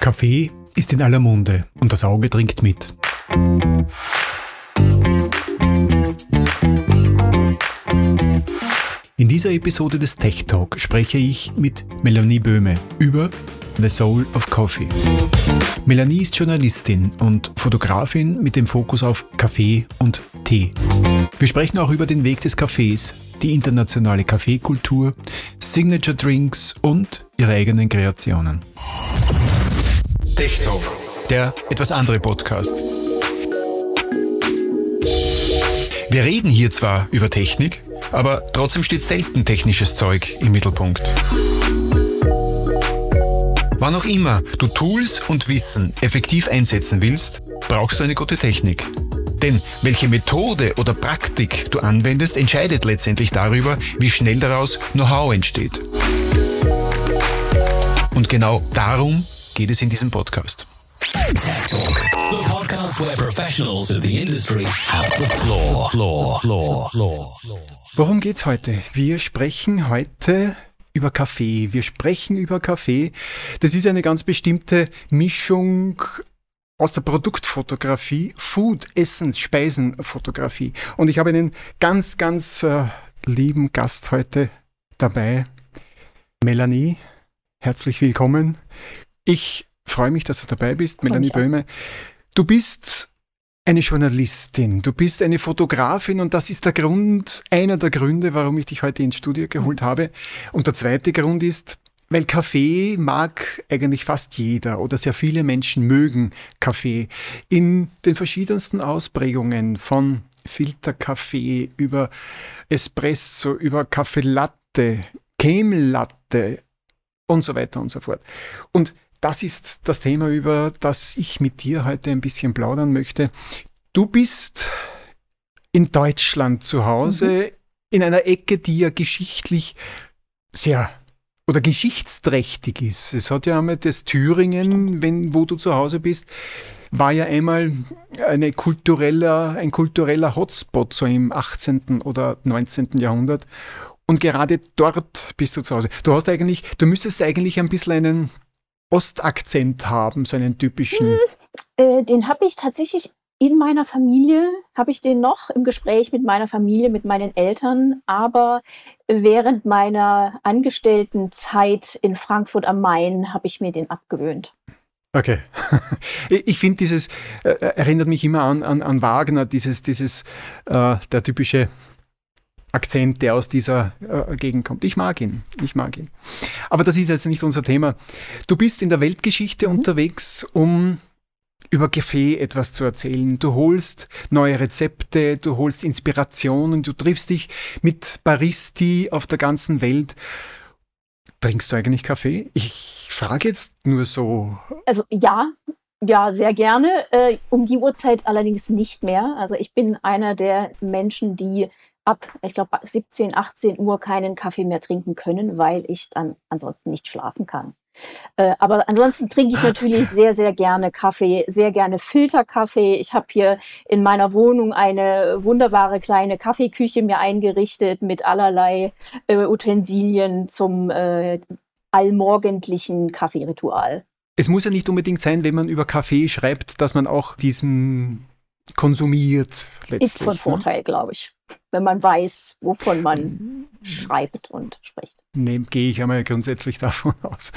Kaffee ist in aller Munde und das Auge dringt mit. In dieser Episode des Tech Talk spreche ich mit Melanie Böhme über The Soul of Coffee. Melanie ist Journalistin und Fotografin mit dem Fokus auf Kaffee und Tee. Wir sprechen auch über den Weg des Kaffees, die internationale Kaffeekultur, Signature Drinks und ihre eigenen Kreationen. Tech Talk, der etwas andere Podcast. Wir reden hier zwar über Technik, aber trotzdem steht selten technisches Zeug im Mittelpunkt. Wann auch immer du Tools und Wissen effektiv einsetzen willst, brauchst du eine gute Technik. Denn welche Methode oder Praktik du anwendest, entscheidet letztendlich darüber, wie schnell daraus Know-how entsteht. Und genau darum geht es in diesem Podcast. Tech Talk, the podcast where professionals of the industry have the floor. Floor, floor, floor, floor. Worum geht's heute? Wir sprechen heute über Kaffee. Wir sprechen über Kaffee. Das ist eine ganz bestimmte Mischung aus der Produktfotografie, Food, Essens, Speisenfotografie. Und ich habe einen ganz, ganz äh, lieben Gast heute dabei. Melanie, herzlich willkommen. Ich freue mich, dass du dabei bist, Melanie Böhme. Du bist eine Journalistin, du bist eine Fotografin und das ist der Grund, einer der Gründe, warum ich dich heute ins Studio geholt habe. Und der zweite Grund ist, weil Kaffee mag eigentlich fast jeder oder sehr viele Menschen mögen Kaffee in den verschiedensten Ausprägungen von Filterkaffee über Espresso, über Kaffee Latte, Kämelatte und so weiter und so fort. Und das ist das Thema, über das ich mit dir heute ein bisschen plaudern möchte. Du bist in Deutschland zu Hause, mhm. in einer Ecke, die ja geschichtlich sehr oder geschichtsträchtig ist. Es hat ja einmal das Thüringen, wenn, wo du zu Hause bist, war ja einmal eine kultureller, ein kultureller Hotspot, so im 18. oder 19. Jahrhundert. Und gerade dort bist du zu Hause. Du hast eigentlich, du müsstest eigentlich ein bisschen einen Ostakzent haben, so einen typischen? Hm, äh, den habe ich tatsächlich in meiner Familie, habe ich den noch im Gespräch mit meiner Familie, mit meinen Eltern, aber während meiner Angestelltenzeit in Frankfurt am Main habe ich mir den abgewöhnt. Okay. Ich finde dieses, äh, erinnert mich immer an, an, an Wagner, dieses, dieses, äh, der typische Akzent, der aus dieser äh, Gegend kommt. Ich mag ihn, ich mag ihn. Aber das ist jetzt nicht unser Thema. Du bist in der Weltgeschichte mhm. unterwegs, um über Kaffee etwas zu erzählen. Du holst neue Rezepte, du holst Inspirationen, du triffst dich mit Baristi auf der ganzen Welt. Trinkst du eigentlich Kaffee? Ich frage jetzt nur so. Also ja, ja, sehr gerne. Äh, um die Uhrzeit allerdings nicht mehr. Also ich bin einer der Menschen, die ab, ich glaube, 17, 18 Uhr keinen Kaffee mehr trinken können, weil ich dann ansonsten nicht schlafen kann. Äh, aber ansonsten trinke ich natürlich sehr, sehr gerne Kaffee, sehr gerne Filterkaffee. Ich habe hier in meiner Wohnung eine wunderbare kleine Kaffeeküche mir eingerichtet mit allerlei äh, Utensilien zum äh, allmorgendlichen Kaffeeritual. Es muss ja nicht unbedingt sein, wenn man über Kaffee schreibt, dass man auch diesen konsumiert. Ist von ne? Vorteil, ne? glaube ich, wenn man weiß, wovon man schreibt und spricht. Ne, gehe ich einmal grundsätzlich davon aus.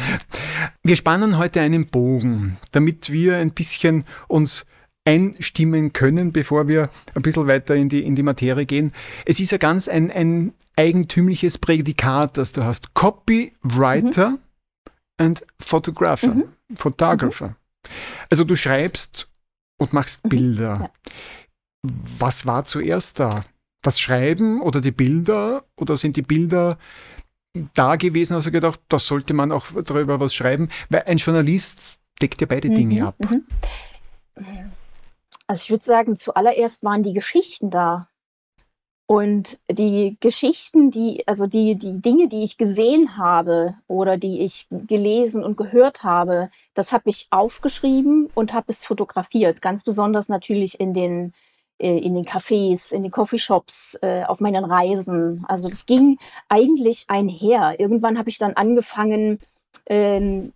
Wir spannen heute einen Bogen, damit wir ein bisschen uns einstimmen können, bevor wir ein bisschen weiter in die, in die Materie gehen. Es ist ja ganz ein, ein eigentümliches Prädikat, das du hast. Copywriter mhm. and Photographer. Mhm. Photographer. Mhm. Also du schreibst und machst mhm. Bilder. Ja. Was war zuerst da? Das Schreiben oder die Bilder? Oder sind die Bilder da gewesen? Hast du gedacht, da sollte man auch darüber was schreiben? Weil ein Journalist deckt ja beide mhm, Dinge ab. Mhm. Also ich würde sagen, zuallererst waren die Geschichten da. Und die Geschichten, die, also die, die Dinge, die ich gesehen habe oder die ich gelesen und gehört habe, das habe ich aufgeschrieben und habe es fotografiert. Ganz besonders natürlich in den, äh, in den Cafés, in den Coffeeshops, äh, auf meinen Reisen. Also das ging eigentlich einher. Irgendwann habe ich dann angefangen, ähm,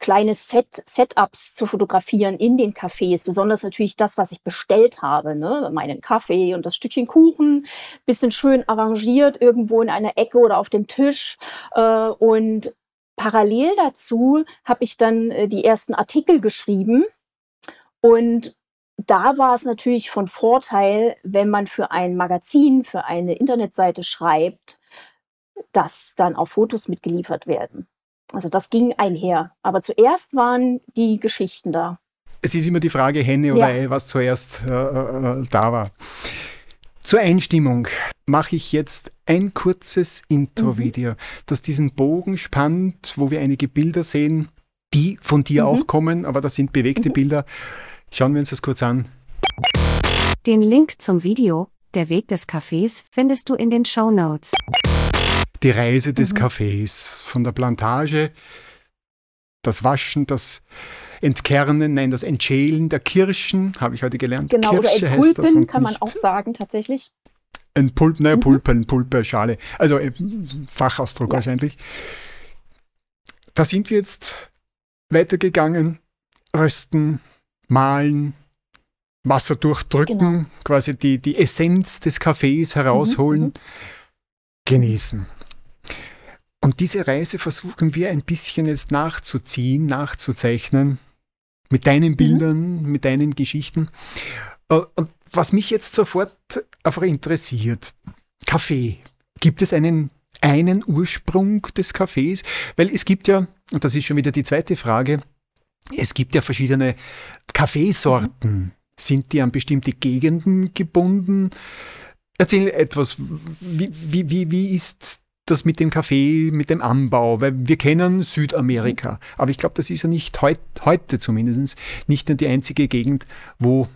kleine Set, Setups zu fotografieren in den Cafés, besonders natürlich das, was ich bestellt habe, ne? meinen Kaffee und das Stückchen Kuchen, bisschen schön arrangiert irgendwo in einer Ecke oder auf dem Tisch äh, und parallel dazu habe ich dann äh, die ersten Artikel geschrieben und da war es natürlich von Vorteil, wenn man für ein Magazin, für eine Internetseite schreibt, dass dann auch Fotos mitgeliefert werden. Also das ging einher. Aber zuerst waren die Geschichten da. Es ist immer die Frage Henne oder ja. Ei, was zuerst äh, äh, da war. Zur Einstimmung mache ich jetzt ein kurzes Intro-Video, mhm. das diesen Bogen spannt, wo wir einige Bilder sehen, die von dir mhm. auch kommen, aber das sind bewegte mhm. Bilder. Schauen wir uns das kurz an. Den Link zum Video, der Weg des Cafés, findest du in den Show Notes. Die Reise des mhm. Cafés von der Plantage, das Waschen, das Entkernen, nein, das Entschälen der Kirschen, habe ich heute gelernt. Genau, Kirsche oder Entpulpen kann man auch sagen, tatsächlich. Ein Pulp, naja, mhm. Pulpen, Pulpe, Schale. Also äh, Fachausdruck ja. wahrscheinlich. Da sind wir jetzt weitergegangen. Rösten, malen, Wasser durchdrücken, genau. quasi die, die Essenz des Kaffees herausholen, mhm, mhm. genießen. Und diese Reise versuchen wir ein bisschen jetzt nachzuziehen, nachzuzeichnen, mit deinen mhm. Bildern, mhm. mit deinen Geschichten. Äh, und was mich jetzt sofort einfach interessiert, Kaffee. Gibt es einen, einen Ursprung des Kaffees? Weil es gibt ja, und das ist schon wieder die zweite Frage, es gibt ja verschiedene Kaffeesorten. Sind die an bestimmte Gegenden gebunden? Erzähl etwas, wie, wie, wie, wie ist das mit dem Kaffee, mit dem Anbau? Weil wir kennen Südamerika, aber ich glaube, das ist ja nicht heut, heute zumindest nicht die einzige Gegend, wo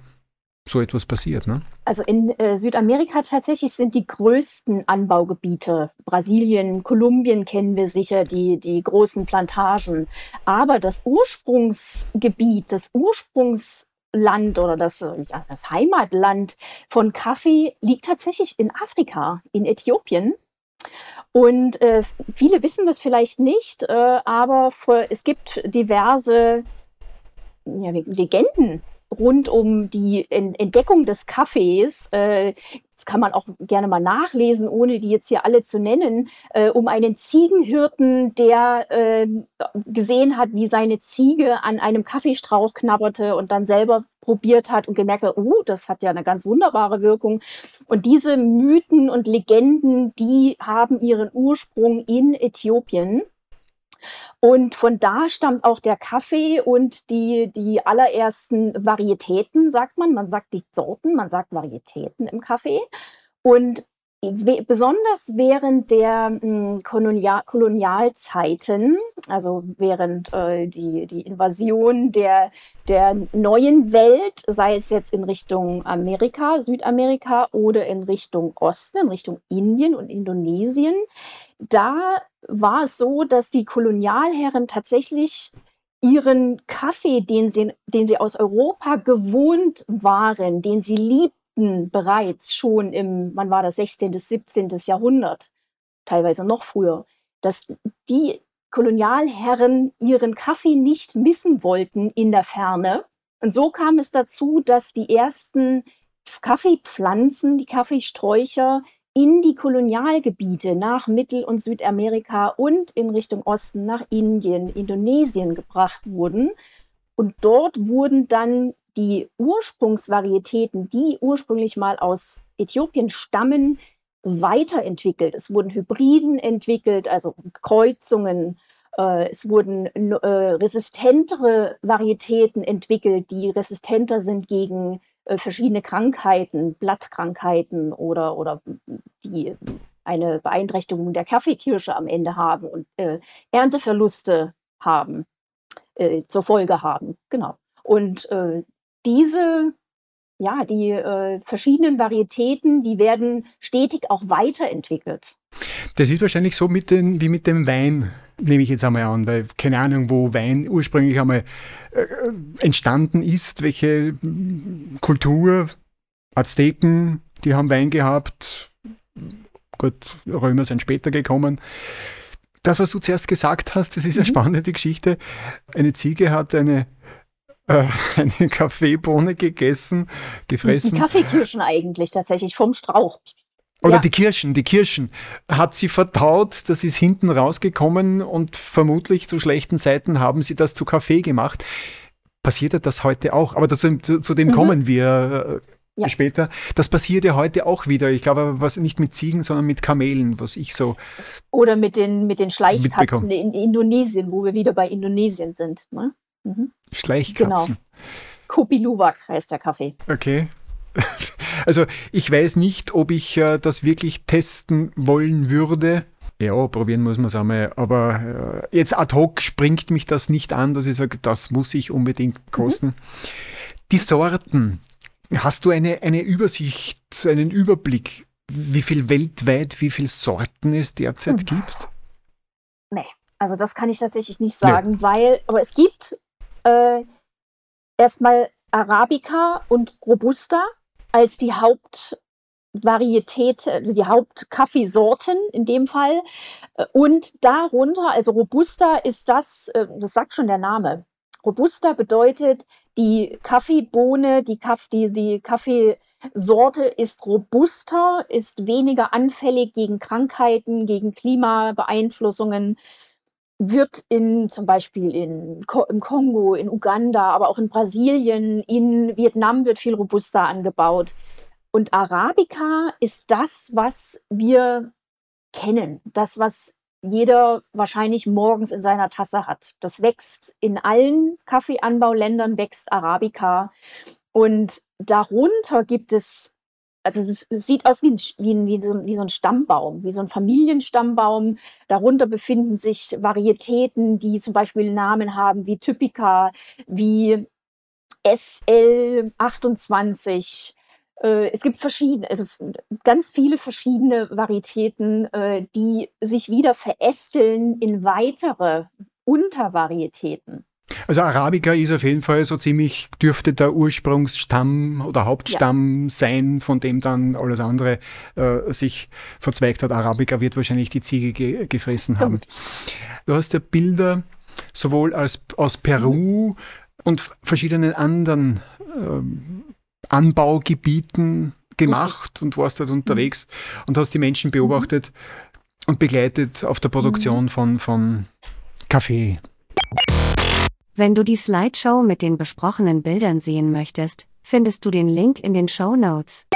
so etwas passiert. Ne? Also in äh, Südamerika tatsächlich sind die größten Anbaugebiete. Brasilien, Kolumbien kennen wir sicher, die, die großen Plantagen. Aber das Ursprungsgebiet, das Ursprungsland oder das, ja, das Heimatland von Kaffee liegt tatsächlich in Afrika, in Äthiopien. Und äh, viele wissen das vielleicht nicht, äh, aber für, es gibt diverse ja, Legenden rund um die Entdeckung des Kaffees, äh, das kann man auch gerne mal nachlesen, ohne die jetzt hier alle zu nennen, äh, um einen Ziegenhirten, der äh, gesehen hat, wie seine Ziege an einem Kaffeestrauch knabberte und dann selber probiert hat und gemerkt hat, oh, das hat ja eine ganz wunderbare Wirkung. Und diese Mythen und Legenden, die haben ihren Ursprung in Äthiopien. Und von da stammt auch der Kaffee und die, die allerersten Varietäten, sagt man. Man sagt nicht Sorten, man sagt Varietäten im Kaffee. Und besonders während der hm, Kolonial Kolonialzeiten, also während äh, die, die Invasion der, der neuen Welt, sei es jetzt in Richtung Amerika, Südamerika oder in Richtung Osten, in Richtung Indien und Indonesien, da war es so, dass die Kolonialherren tatsächlich ihren Kaffee, den sie, den sie aus Europa gewohnt waren, den sie liebten bereits schon im, wann war das, 16. bis 17. Jahrhundert, teilweise noch früher, dass die Kolonialherren ihren Kaffee nicht missen wollten in der Ferne. Und so kam es dazu, dass die ersten Kaffeepflanzen, die Kaffeesträucher in die Kolonialgebiete nach Mittel- und Südamerika und in Richtung Osten nach Indien, Indonesien gebracht wurden. Und dort wurden dann die Ursprungsvarietäten, die ursprünglich mal aus Äthiopien stammen, weiterentwickelt. Es wurden Hybriden entwickelt, also Kreuzungen. Äh, es wurden äh, resistentere Varietäten entwickelt, die resistenter sind gegen äh, verschiedene Krankheiten, Blattkrankheiten oder, oder die eine Beeinträchtigung der Kaffeekirsche am Ende haben und Ernteverluste haben, zur Folge haben. Genau. Und äh, diese, ja, die äh, verschiedenen Varietäten, die werden stetig auch weiterentwickelt. Das ist wahrscheinlich so mit den, wie mit dem Wein nehme ich jetzt einmal an, weil keine Ahnung, wo Wein ursprünglich einmal äh, entstanden ist, welche Kultur, Azteken, die haben Wein gehabt, gut, Römer sind später gekommen. das, was du zuerst gesagt hast, das ist eine mhm. spannende Geschichte. Eine Ziege hat eine, äh, eine Kaffeebohne gegessen, gefressen. Die Kaffeekirschen eigentlich tatsächlich vom Strauch. Oder ja. die Kirschen, die Kirschen. Hat sie vertaut, das ist hinten rausgekommen und vermutlich zu schlechten Zeiten haben sie das zu Kaffee gemacht. Passiert das heute auch? Aber dazu, zu, zu dem mhm. kommen wir äh, ja. später. Das passiert ja heute auch wieder. Ich glaube, was nicht mit Ziegen, sondern mit Kamelen, was ich so. Oder mit den, mit den Schleichkatzen in Indonesien, wo wir wieder bei Indonesien sind. Ne? Mhm. Schleichkatzen. Genau. Kopi Luwak heißt der Kaffee. Okay. Also ich weiß nicht, ob ich äh, das wirklich testen wollen würde. Ja, probieren muss man es einmal. Aber äh, jetzt ad hoc springt mich das nicht an, dass ich sage, das muss ich unbedingt mhm. kosten. Mhm. Die Sorten. Hast du eine, eine Übersicht, einen Überblick, wie viel weltweit, wie viele Sorten es derzeit mhm. gibt? Nee, also das kann ich tatsächlich nicht sagen, nee. weil, aber es gibt äh, erstmal Arabica und Robusta als die Hauptvarietät, die Hauptkaffeesorten in dem Fall. Und darunter, also Robusta ist das, äh, das sagt schon der Name. Robusta bedeutet, die Kaffeebohne, die, Kaff, die, die Kaffeesorte ist robuster, ist weniger anfällig gegen Krankheiten, gegen Klimabeeinflussungen, wird in zum Beispiel in, im Kongo, in Uganda, aber auch in Brasilien, in Vietnam wird viel robuster angebaut. Und Arabica ist das, was wir kennen, das, was jeder wahrscheinlich morgens in seiner Tasse hat. Das wächst in allen Kaffeeanbauländern, wächst Arabica. Und darunter gibt es also es, ist, es, sieht aus wie, ein, wie, ein, wie, so, wie, so, ein Stammbaum, wie so ein Familienstammbaum. Darunter befinden sich Varietäten, die zum Beispiel Namen haben wie Typica, wie SL28. Äh, es gibt verschiedene, also ganz viele verschiedene Varietäten, äh, die sich wieder verästeln in weitere Untervarietäten. Also Arabica ist auf jeden Fall so ziemlich, dürfte der Ursprungsstamm oder Hauptstamm ja. sein, von dem dann alles andere äh, sich verzweigt hat. Arabica wird wahrscheinlich die Ziege ge gefressen haben. Du hast ja Bilder sowohl als, aus Peru und verschiedenen anderen äh, Anbaugebieten gemacht und warst dort unterwegs mhm. und hast die Menschen beobachtet mhm. und begleitet auf der Produktion mhm. von, von Kaffee. Wenn du die Slideshow mit den besprochenen Bildern sehen möchtest, findest du den Link in den Show Notes.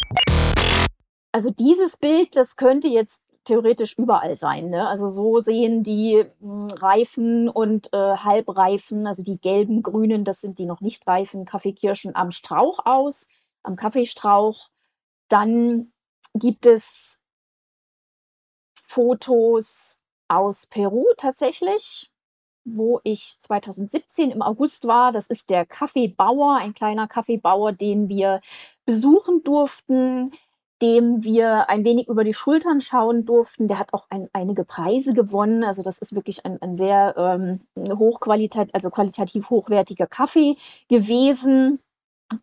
Also dieses Bild, das könnte jetzt theoretisch überall sein. Ne? Also so sehen die hm, Reifen und äh, Halbreifen, also die gelben, grünen, das sind die noch nicht reifen Kaffeekirschen am Strauch aus, am Kaffeestrauch. Dann gibt es Fotos aus Peru tatsächlich wo ich 2017 im August war. Das ist der Kaffeebauer, ein kleiner Kaffeebauer, den wir besuchen durften, dem wir ein wenig über die Schultern schauen durften. Der hat auch ein, einige Preise gewonnen. Also das ist wirklich ein, ein sehr ähm, hochqualitativ, also qualitativ hochwertiger Kaffee gewesen.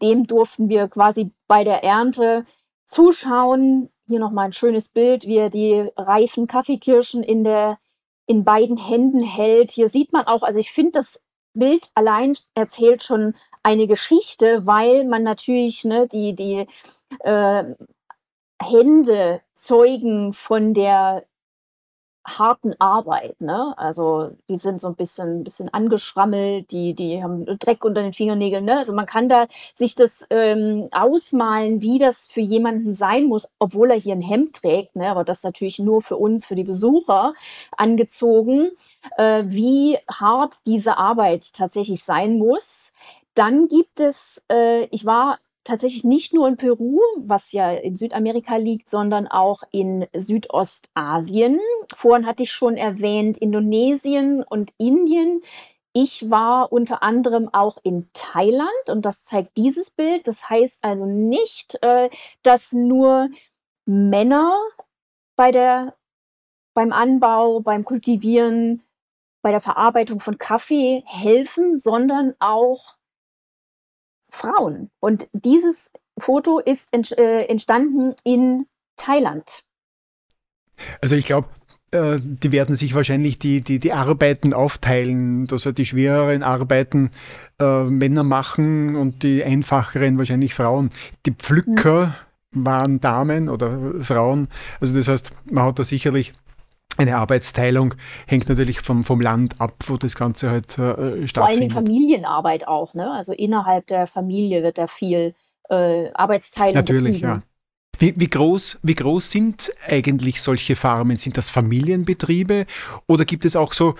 Dem durften wir quasi bei der Ernte zuschauen. Hier nochmal ein schönes Bild, wie er die reifen Kaffeekirschen in der in beiden Händen hält. Hier sieht man auch, also ich finde, das Bild allein erzählt schon eine Geschichte, weil man natürlich ne, die, die äh, Hände zeugen von der harten Arbeit. Ne? Also die sind so ein bisschen, bisschen angeschrammelt, die, die haben Dreck unter den Fingernägeln. Ne? Also man kann da sich das ähm, ausmalen, wie das für jemanden sein muss, obwohl er hier ein Hemd trägt, ne? aber das natürlich nur für uns, für die Besucher angezogen, äh, wie hart diese Arbeit tatsächlich sein muss. Dann gibt es, äh, ich war tatsächlich nicht nur in Peru, was ja in Südamerika liegt, sondern auch in Südostasien. Vorhin hatte ich schon erwähnt Indonesien und Indien. Ich war unter anderem auch in Thailand und das zeigt dieses Bild. Das heißt also nicht, äh, dass nur Männer bei der, beim Anbau, beim Kultivieren, bei der Verarbeitung von Kaffee helfen, sondern auch Frauen. Und dieses Foto ist äh, entstanden in Thailand. Also ich glaube, äh, die werden sich wahrscheinlich die, die, die Arbeiten aufteilen, dass er die schwereren Arbeiten äh, Männer machen und die einfacheren wahrscheinlich Frauen. Die Pflücker mhm. waren Damen oder Frauen. Also das heißt, man hat da sicherlich eine Arbeitsteilung hängt natürlich vom, vom Land ab, wo das Ganze halt äh, stattfindet. Vor allem Familienarbeit auch, ne? Also innerhalb der Familie wird da viel äh, Arbeitsteilung Natürlich, betrieben. ja. Wie, wie, groß, wie groß sind eigentlich solche Farmen? Sind das Familienbetriebe oder gibt es auch so,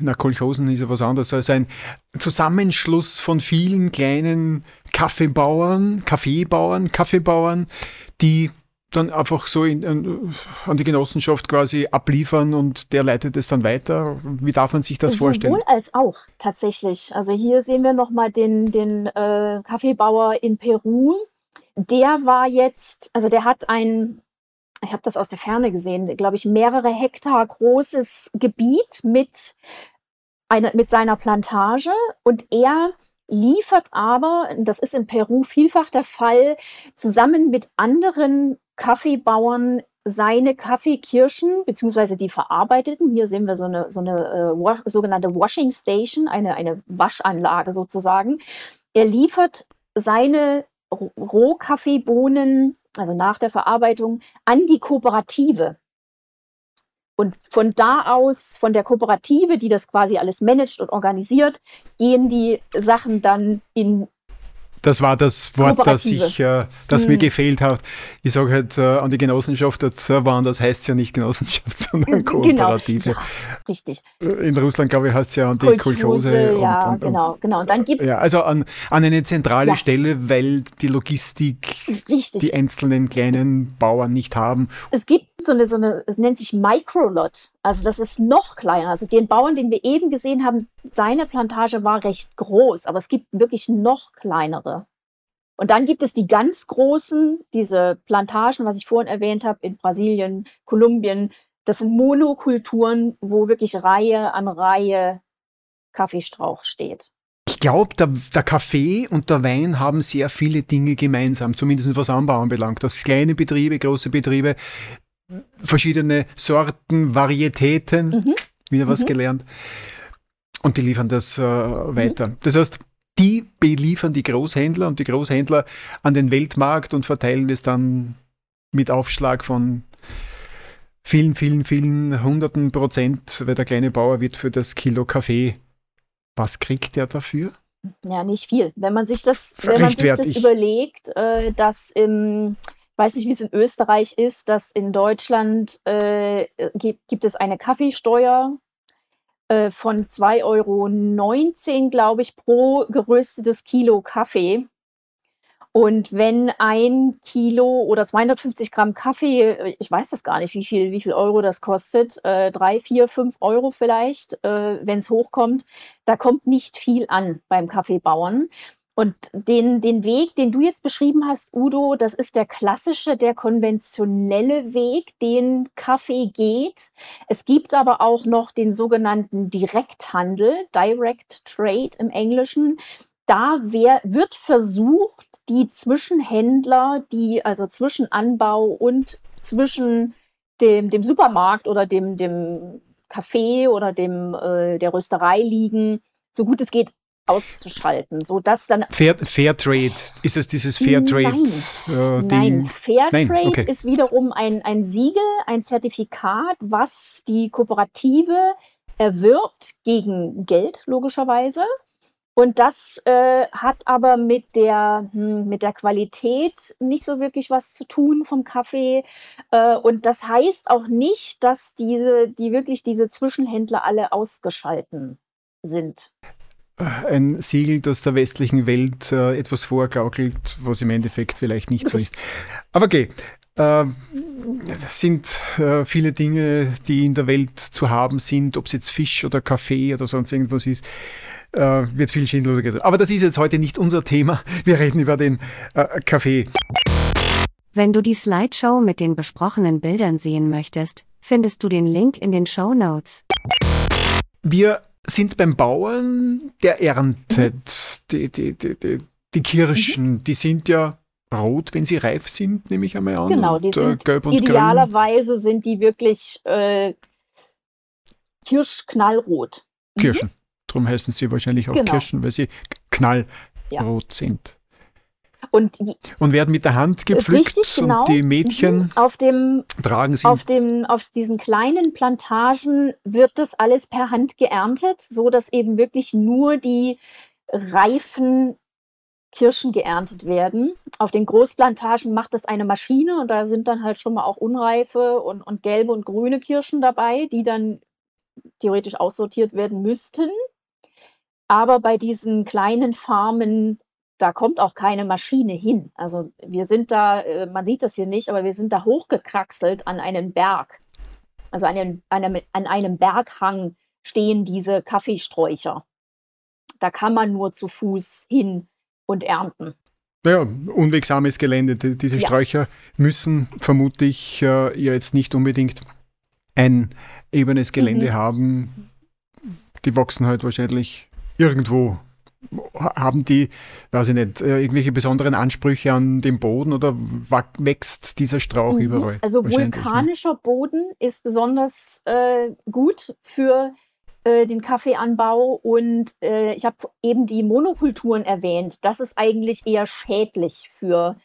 na, Kolchosen ist ja was anderes, also ein Zusammenschluss von vielen kleinen Kaffeebauern, Kaffeebauern, Kaffeebauern, die dann einfach so in, an die Genossenschaft quasi abliefern und der leitet es dann weiter. Wie darf man sich das Sowohl vorstellen? Sowohl als auch tatsächlich. Also hier sehen wir nochmal den, den äh, Kaffeebauer in Peru. Der war jetzt, also der hat ein, ich habe das aus der Ferne gesehen, glaube ich, mehrere Hektar großes Gebiet mit, eine, mit seiner Plantage und er liefert aber, das ist in Peru vielfach der Fall, zusammen mit anderen Kaffeebauern seine Kaffeekirschen, beziehungsweise die verarbeiteten, hier sehen wir so eine, so eine äh, sogenannte Washing Station, eine, eine Waschanlage sozusagen. Er liefert seine Rohkaffeebohnen, also nach der Verarbeitung, an die Kooperative. Und von da aus, von der Kooperative, die das quasi alles managt und organisiert, gehen die Sachen dann in das war das Wort, das, ich, äh, das hm. mir gefehlt hat. Ich sage halt äh, an die Genossenschaft dazu waren, das heißt ja nicht Genossenschaft, sondern genau. Kooperative. Genau. Richtig. In Russland, glaube ich, heißt es ja an die Kolchose. Ja, und, und, genau, genau. Und dann gibt ja, also an, an eine zentrale ja. Stelle, weil die Logistik richtig. die einzelnen kleinen Bauern nicht haben. Es gibt so eine, so eine, es nennt sich Microlot. Also das ist noch kleiner. Also den Bauern, den wir eben gesehen haben, seine Plantage war recht groß, aber es gibt wirklich noch kleinere. Und dann gibt es die ganz großen, diese Plantagen, was ich vorhin erwähnt habe, in Brasilien, Kolumbien. Das sind Monokulturen, wo wirklich Reihe an Reihe Kaffeestrauch steht. Ich glaube, der, der, Kaffee und der Wein haben sehr viele Dinge gemeinsam, zumindest was Anbau anbelangt. Das kleine Betriebe, große Betriebe, verschiedene Sorten, Varietäten, mhm. wieder was mhm. gelernt. Und die liefern das äh, weiter. Mhm. Das heißt, die beliefern die Großhändler und die Großhändler an den Weltmarkt und verteilen es dann mit Aufschlag von vielen, vielen, vielen hunderten Prozent, weil der kleine Bauer wird für das Kilo Kaffee. Was kriegt der dafür? Ja, nicht viel. Wenn man sich das, wenn man sich das überlegt, äh, dass im weiß nicht, wie es in Österreich ist, dass in Deutschland äh, gibt, gibt es eine Kaffeesteuer äh, von 2,19 Euro, glaube ich, pro geröstetes Kilo Kaffee. Und wenn ein Kilo oder 250 Gramm Kaffee, ich weiß das gar nicht, wie viel, wie viel Euro das kostet, äh, drei, vier, fünf Euro vielleicht, äh, wenn es hochkommt, da kommt nicht viel an beim Kaffeebauern. Und den, den Weg, den du jetzt beschrieben hast, Udo, das ist der klassische, der konventionelle Weg, den Kaffee geht. Es gibt aber auch noch den sogenannten Direkthandel, Direct Trade im Englischen. Da wär, wird versucht, die Zwischenhändler, die also zwischen Anbau und zwischen dem, dem Supermarkt oder dem, dem Café oder dem, äh, der Rösterei liegen, so gut es geht auszuschalten, so dass dann Fair, Fair Trade ist es dieses Fair Trade Nein, äh, Nein. Fair Nein. Trade okay. ist wiederum ein, ein Siegel, ein Zertifikat, was die Kooperative erwirbt gegen Geld logischerweise. Und das äh, hat aber mit der, hm, mit der Qualität nicht so wirklich was zu tun vom Kaffee. Äh, und das heißt auch nicht, dass diese, die wirklich diese Zwischenhändler alle ausgeschalten sind ein Siegel, das der westlichen Welt äh, etwas vorgaukelt, was im Endeffekt vielleicht nicht so ist. Aber okay, äh, sind äh, viele Dinge, die in der Welt zu haben sind, ob es jetzt Fisch oder Kaffee oder sonst irgendwas ist, äh, wird viel Schindluder getan. Aber das ist jetzt heute nicht unser Thema. Wir reden über den äh, Kaffee. Wenn du die Slideshow mit den besprochenen Bildern sehen möchtest, findest du den Link in den Show Notes. Wir sind beim Bauern, der erntet. Die, die, die, die, die Kirschen, mhm. die sind ja rot, wenn sie reif sind, nehme ich einmal an. Genau, die und, äh, sind gelb und idealerweise sind die wirklich äh, kirschknallrot. Mhm. Kirschen. Darum heißen sie wahrscheinlich auch Genau. Kirschen, weil sie knallrot Ja. sind. Und Und werden mit der Hand gepflückt richtig, genau. und die Mädchen Mhm. auf dem tragen sie. Auf, dem, auf diesen kleinen Plantagen wird das alles per Hand geerntet, so dass eben wirklich nur die reifen Kirschen geerntet werden. Auf den Großplantagen macht das eine Maschine und da sind dann halt schon mal auch unreife und, und gelbe und grüne Kirschen dabei, die dann theoretisch aussortiert werden müssten. Aber bei diesen kleinen Farmen, da kommt auch keine Maschine hin. Also wir sind da, äh, man sieht das hier nicht, aber wir sind da hochgekraxelt an einen Berg. Also an einem, an einem Berghang stehen diese Kaffeesträucher. Da kann man nur zu Fuß hin und ernten. Ja, unwegsames Gelände. Die- Diese Ja. Sträucher müssen vermutlich äh, ja jetzt nicht unbedingt ein ebenes Gelände Mhm. haben. Die wachsen halt wahrscheinlich irgendwo. Ha- Haben die, weiß ich nicht, äh, irgendwelche besonderen Ansprüche an den Boden oder wächst dieser Strauch Mhm. überall? Also ne? vulkanischer Boden ist besonders äh, gut für äh, den Kaffeeanbau und äh, ich habe eben die Monokulturen erwähnt. Das ist eigentlich eher schädlich für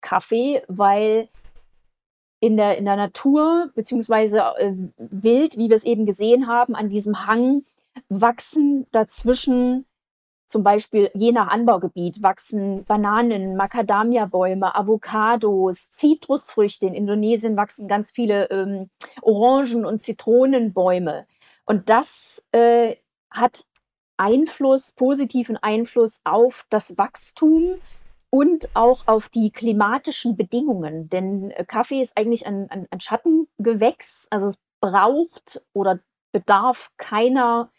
Kaffee, weil in der, in der Natur, beziehungsweise äh, wild, wie wir es eben gesehen haben, an diesem Hang wachsen dazwischen zum Beispiel je nach Anbaugebiet wachsen Bananen, Macadamia-Bäume, Avocados, Zitrusfrüchte. In Indonesien wachsen ganz viele ähm, Orangen- und Zitronenbäume. Und das äh, hat Einfluss, positiven Einfluss auf das Wachstum und auch auf die klimatischen Bedingungen. Denn äh, Kaffee ist eigentlich ein, ein, ein Schattengewächs. Also es braucht oder bedarf keiner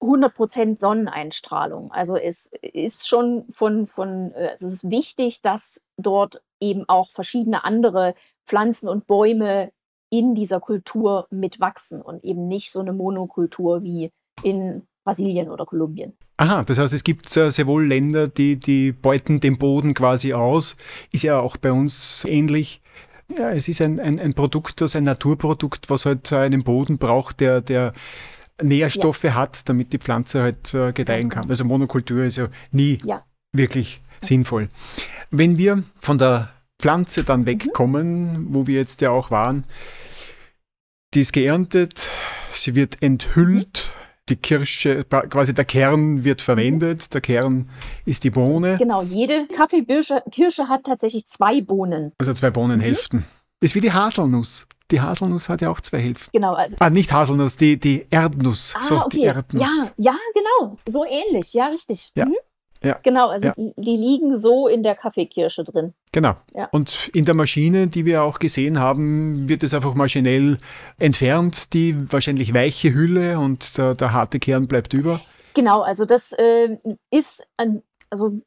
100% Sonneneinstrahlung. Also es ist schon von, von äh, es ist wichtig, dass dort eben auch verschiedene andere Pflanzen und Bäume in dieser Kultur mitwachsen und eben nicht so eine Monokultur wie in Brasilien oder Kolumbien. Aha, das heißt, es gibt sehr wohl Länder, die, die beuten den Boden quasi aus. Ist ja auch bei uns ähnlich. Ja, es ist ein, ein, ein Produkt, das ein Naturprodukt, was halt einen Boden braucht, der, der Nährstoffe hat, damit die Pflanze halt äh, gedeihen kann. genau. Also Monokultur ist ja nie Ja. wirklich sinnvoll. Wenn wir von der Pflanze dann wegkommen, wo wir jetzt ja auch waren, die ist geerntet, sie wird enthüllt, die Kirsche, quasi der Kern wird verwendet, der Kern ist die Bohne, Genau, jede Kaffeekirsche Kirsche hat tatsächlich zwei Bohnen. also zwei Bohnenhälften. Ist wie die Haselnuss. Die Haselnuss hat ja auch zwei Hälften. Genau, also Ah, nicht Haselnuss, die, die Erdnuss. Ah, so, die okay. Erdnuss. Ja, ja, genau. So ähnlich. Ja, richtig. Ja. Mhm. Ja. Genau, also Ja. die, die liegen so in der Kaffeekirsche drin. Genau. Ja. Und in der Maschine, die wir auch gesehen haben, wird es einfach maschinell entfernt, die wahrscheinlich weiche Hülle und der, der harte Kern bleibt über. Genau, also das äh, ist ein, also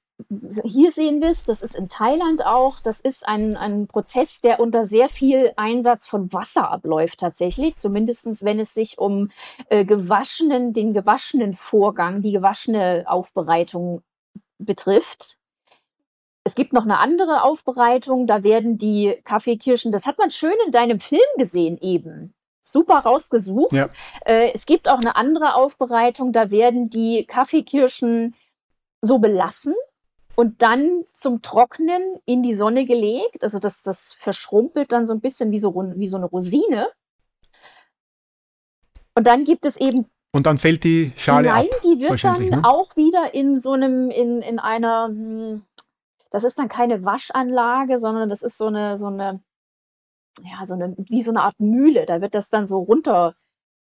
hier sehen wir es, das ist in Thailand auch, das ist ein, ein Prozess, der unter sehr viel Einsatz von Wasser abläuft tatsächlich, zumindest wenn es sich um äh, gewaschenen, den gewaschenen Vorgang, die gewaschene Aufbereitung betrifft. Es gibt noch eine andere Aufbereitung, da werden die Kaffeekirschen, das hat man schön in deinem Film gesehen eben. Super rausgesucht. Ja. Äh, es gibt auch eine andere Aufbereitung, da werden die Kaffeekirschen so belassen und dann zum Trocknen in die Sonne gelegt. Also das, das verschrumpelt dann so ein bisschen wie so, wie so eine Rosine. Und dann gibt es eben Und dann fällt die Schale Nein, ab. die wird dann ne? auch wieder in so einem, in, in einer, hm, das ist dann keine Waschanlage, sondern das ist so eine, so eine, ja, so eine, wie so eine Art Mühle. Da wird das dann so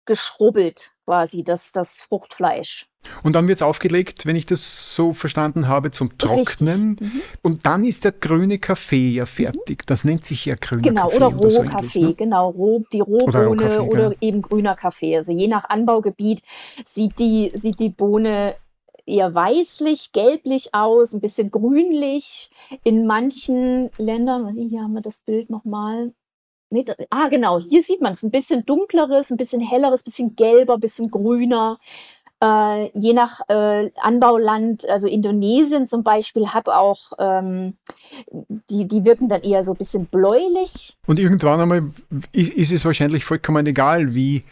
runtergeschrubbelt, quasi, das, das Fruchtfleisch. Und dann wird es aufgelegt, wenn ich das so verstanden habe, zum Trocknen. Mhm. Und dann ist der grüne Kaffee ja fertig. Das nennt sich ja grüner Genau, Kaffee oder oder so Rohkaffee, ähnlich, ne? genau, roh, die Oder Rohbohne Rohkaffee, oder genau. eben grüner Kaffee. Also je nach Anbaugebiet sieht die, sieht die Bohne eher weißlich, gelblich aus, ein bisschen grünlich. In manchen Ländern, warte, hier haben wir das Bild nochmal. Nee, da, ah, genau, hier sieht man es, ein bisschen dunkleres, ein bisschen helleres, ein bisschen gelber, ein bisschen grüner. Äh, je nach äh, Anbauland, also Indonesien zum Beispiel hat auch, ähm, die, die wirken dann eher so ein bisschen bläulich. Und irgendwann einmal ist, ist es wahrscheinlich vollkommen egal, wie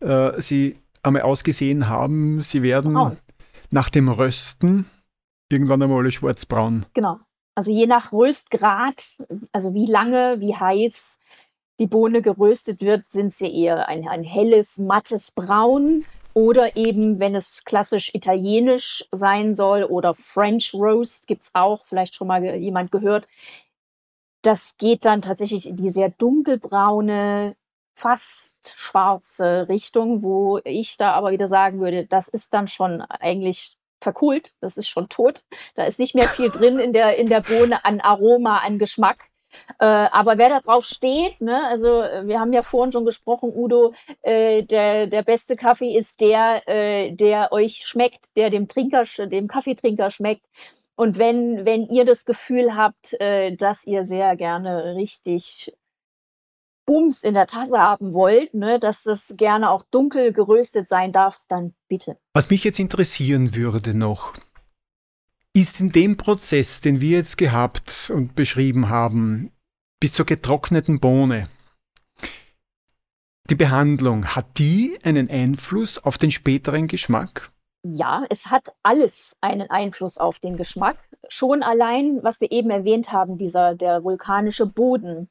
äh, sie einmal ausgesehen haben. Sie werden Braun. nach dem Rösten irgendwann einmal alle schwarzbraun. Genau. Also je nach Röstgrad, also wie lange, wie heiß die Bohne geröstet wird, sind sie eher ein, ein helles, mattes Braun. Oder eben, wenn es klassisch italienisch sein soll oder French Roast gibt es auch, vielleicht schon mal jemand gehört. Das geht dann tatsächlich in die sehr dunkelbraune, fast schwarze Richtung, wo ich da aber wieder sagen würde, das ist dann schon eigentlich verkohlt, das ist schon tot. Da ist nicht mehr viel drin in der, in der Bohne an Aroma, an Geschmack. Äh, aber wer da drauf steht, ne, also äh, wir haben ja vorhin schon gesprochen, Udo, äh, der, der beste Kaffee ist der, äh, der euch schmeckt, der dem Trinker, dem Kaffeetrinker schmeckt. Und wenn, wenn ihr das Gefühl habt, äh, dass ihr sehr gerne richtig Bums in der Tasse haben wollt, ne, dass das gerne auch dunkel geröstet sein darf, dann bitte. Was mich jetzt interessieren würde noch, ist in dem Prozess, den wir jetzt gehabt und beschrieben haben, bis zur getrockneten Bohne, die Behandlung, hat die einen Einfluss auf den späteren Geschmack? Ja, es hat alles einen Einfluss auf den Geschmack. Schon allein, was wir eben erwähnt haben, dieser der vulkanische Boden,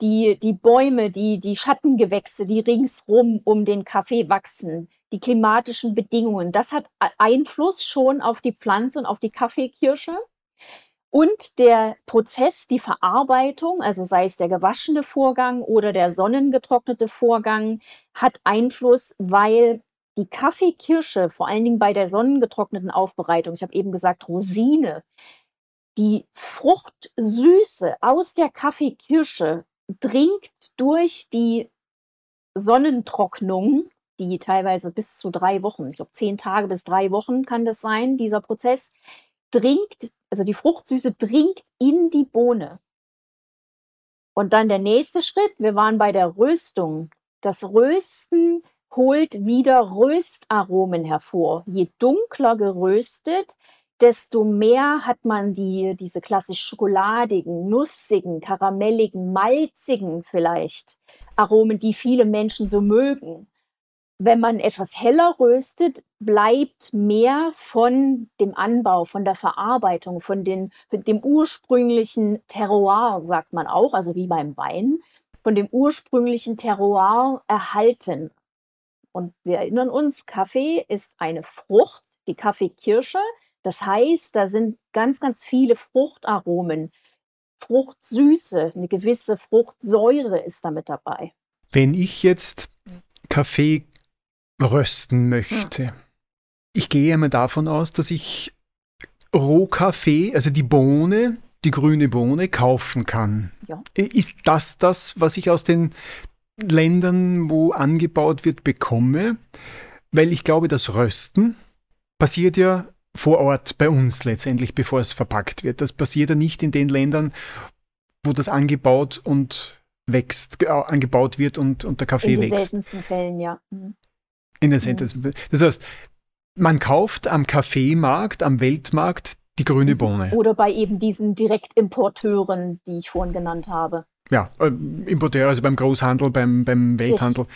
die, die Bäume, die, die Schattengewächse, die ringsrum um den Kaffee wachsen, die klimatischen Bedingungen, das hat Einfluss schon auf die Pflanze und auf die Kaffeekirsche. Und der Prozess, die Verarbeitung, also sei es der gewaschene Vorgang oder der sonnengetrocknete Vorgang, hat Einfluss, weil die Kaffeekirsche, vor allen Dingen bei der sonnengetrockneten Aufbereitung, ich habe eben gesagt Rosine, die Fruchtsüße aus der Kaffeekirsche dringt durch die Sonnentrocknung, die teilweise bis zu drei Wochen, ich glaube zehn Tage bis drei Wochen kann das sein, dieser Prozess, dringt, also die Fruchtsüße dringt in die Bohne. Und dann der nächste Schritt, wir waren bei der Röstung. Das Rösten holt wieder Röstaromen hervor. Je dunkler geröstet, desto mehr hat man die, diese klassisch schokoladigen, nussigen, karamelligen, malzigen vielleicht Aromen, die viele Menschen so mögen. Wenn man etwas heller röstet, bleibt mehr von dem Anbau, von der Verarbeitung, von, den, dem ursprünglichen Terroir, sagt man auch, also wie beim Wein, von dem ursprünglichen Terroir erhalten. Und wir erinnern uns, Kaffee ist eine Frucht, die Kaffeekirsche. Das heißt, da sind ganz, ganz viele Fruchtaromen, Fruchtsüße, eine gewisse Fruchtsäure ist damit dabei. Wenn ich jetzt Kaffee rösten möchte, ja. ich gehe einmal davon aus, dass ich Rohkaffee, also die Bohne, die grüne Bohne, kaufen kann. Ja. Ist das das, was ich aus den Ländern, wo angebaut wird, bekomme? Weil ich glaube, das Rösten passiert ja vor Ort bei uns letztendlich, bevor es verpackt wird. Das passiert ja nicht in den Ländern, wo das angebaut und wächst, äh, angebaut wird und, und der Kaffee wächst. In den seltensten Fällen, ja. Mhm. In mhm. Fällen. Das heißt, man kauft am Kaffeemarkt, am Weltmarkt die grüne mhm. Bohne. Oder bei eben diesen Direktimporteuren, die ich vorhin genannt habe. Ja, äh, Importeure, also beim Großhandel, beim, beim Welthandel.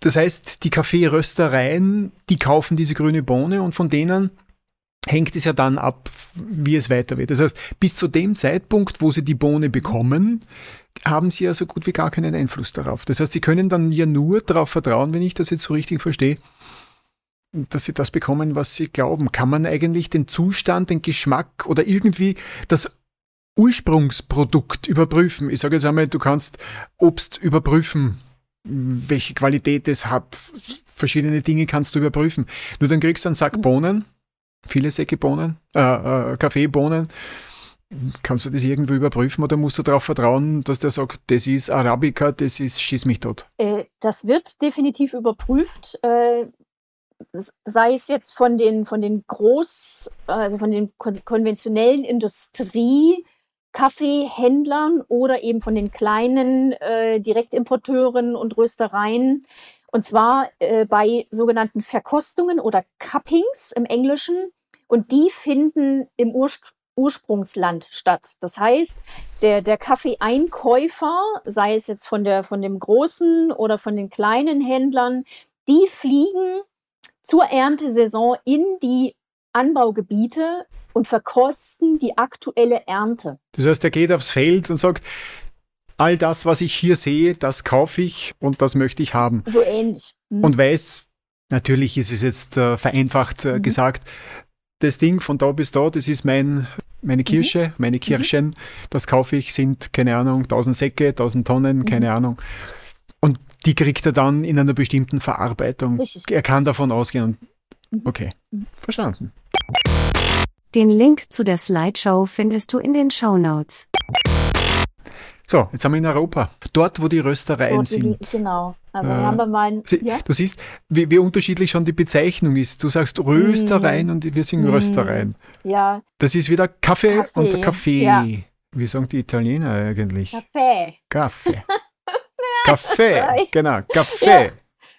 Das heißt, die Kaffeeröstereien, die kaufen diese grüne Bohne und von denen hängt es ja dann ab, wie es weiter wird. Das heißt, bis zu dem Zeitpunkt, wo sie die Bohne bekommen, haben sie ja so gut wie gar keinen Einfluss darauf. Das heißt, sie können dann ja nur darauf vertrauen, wenn ich das jetzt so richtig verstehe, dass sie das bekommen, was sie glauben. Kann man eigentlich den Zustand, den Geschmack oder irgendwie das Ursprungsprodukt überprüfen? Ich sage jetzt einmal, du kannst Obst überprüfen, welche Qualität es hat. Verschiedene Dinge kannst du überprüfen. Nur dann kriegst du einen Sack Bohnen viele Säcke Bohnen, äh, äh, Kaffeebohnen. Kannst du das irgendwo überprüfen oder musst du darauf vertrauen, dass der sagt, das ist Arabica, das ist Schieß mich tot? Äh, das wird definitiv überprüft. Äh, sei es jetzt von den, von den Groß-, also von den kon konventionellen Industrie- Kaffeehändlern oder eben von den kleinen äh, Direktimporteuren und Röstereien. Und zwar bei sogenannten Verkostungen oder Cuppings im Englischen. Und die finden im Urst Ursprungsland statt. Das heißt, der, der Kaffeeeinkäufer, sei es jetzt von, der, von dem großen oder von den kleinen Händlern, die fliegen zur Erntesaison in die Anbaugebiete und verkosten die aktuelle Ernte. Das heißt, er geht aufs Feld und sagt, all das, was ich hier sehe, das kaufe ich und das möchte ich haben. So ähnlich. Mhm. Und weiß, natürlich ist es jetzt äh, vereinfacht äh, mhm. gesagt, das Ding von da bis da, das ist mein, meine mhm. Kirsche, mhm. meine Kirschen, das kaufe ich, sind, keine Ahnung, 1000 Säcke, 1000 Tonnen, keine mhm. Ahnung. Und die kriegt er dann in einer bestimmten Verarbeitung. Richtig. Er kann davon ausgehen. Mhm. Okay, verstanden. Den Link zu der Slideshow findest du in den Show Notes. So, jetzt sind wir in Europa. Dort, wo die Röstereien Dort, sind. Die, genau. Also äh, haben wir mal. Sie, ja? Du siehst, wie, wie, unterschiedlich schon die Bezeichnung ist. Du sagst Röstereien mm. und wir sagen mm. Röstereien. Ja. Das ist wieder Kaffee, Kaffee. und Kaffee. Ja. Wie sagen die Italiener eigentlich? Kaffee. Kaffee. Kaffee, genau, Kaffee. Ja.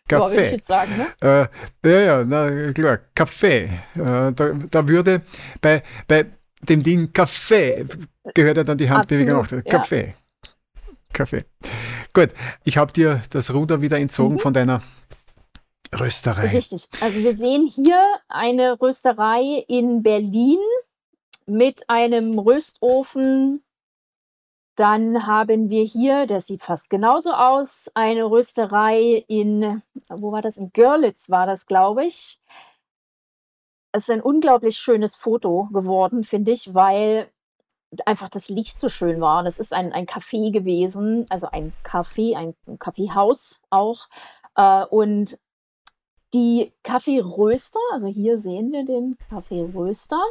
Kaffee. ich sagen, ne? Äh, ja, ja, na klar, Kaffee. Äh, da, da würde bei, bei dem Ding Kaffee gehört ja dann die Handbewegung auch. Kaffee. Ja. Kaffee. Gut, ich habe dir das Ruder wieder entzogen mhm. von deiner Rösterei. Richtig. Also wir sehen hier eine Rösterei in Berlin mit einem Röstofen. Dann haben wir hier, der sieht fast genauso aus, eine Rösterei in, wo war das? In Görlitz war das, glaube ich. Es ist ein unglaublich schönes Foto geworden, finde ich, weil einfach das Licht so schön war. Das ist ein, ein Café gewesen, also ein Café, ein Kaffeehaus auch. Äh, und die Kaffeeröster, also hier sehen wir den Kaffeeröster,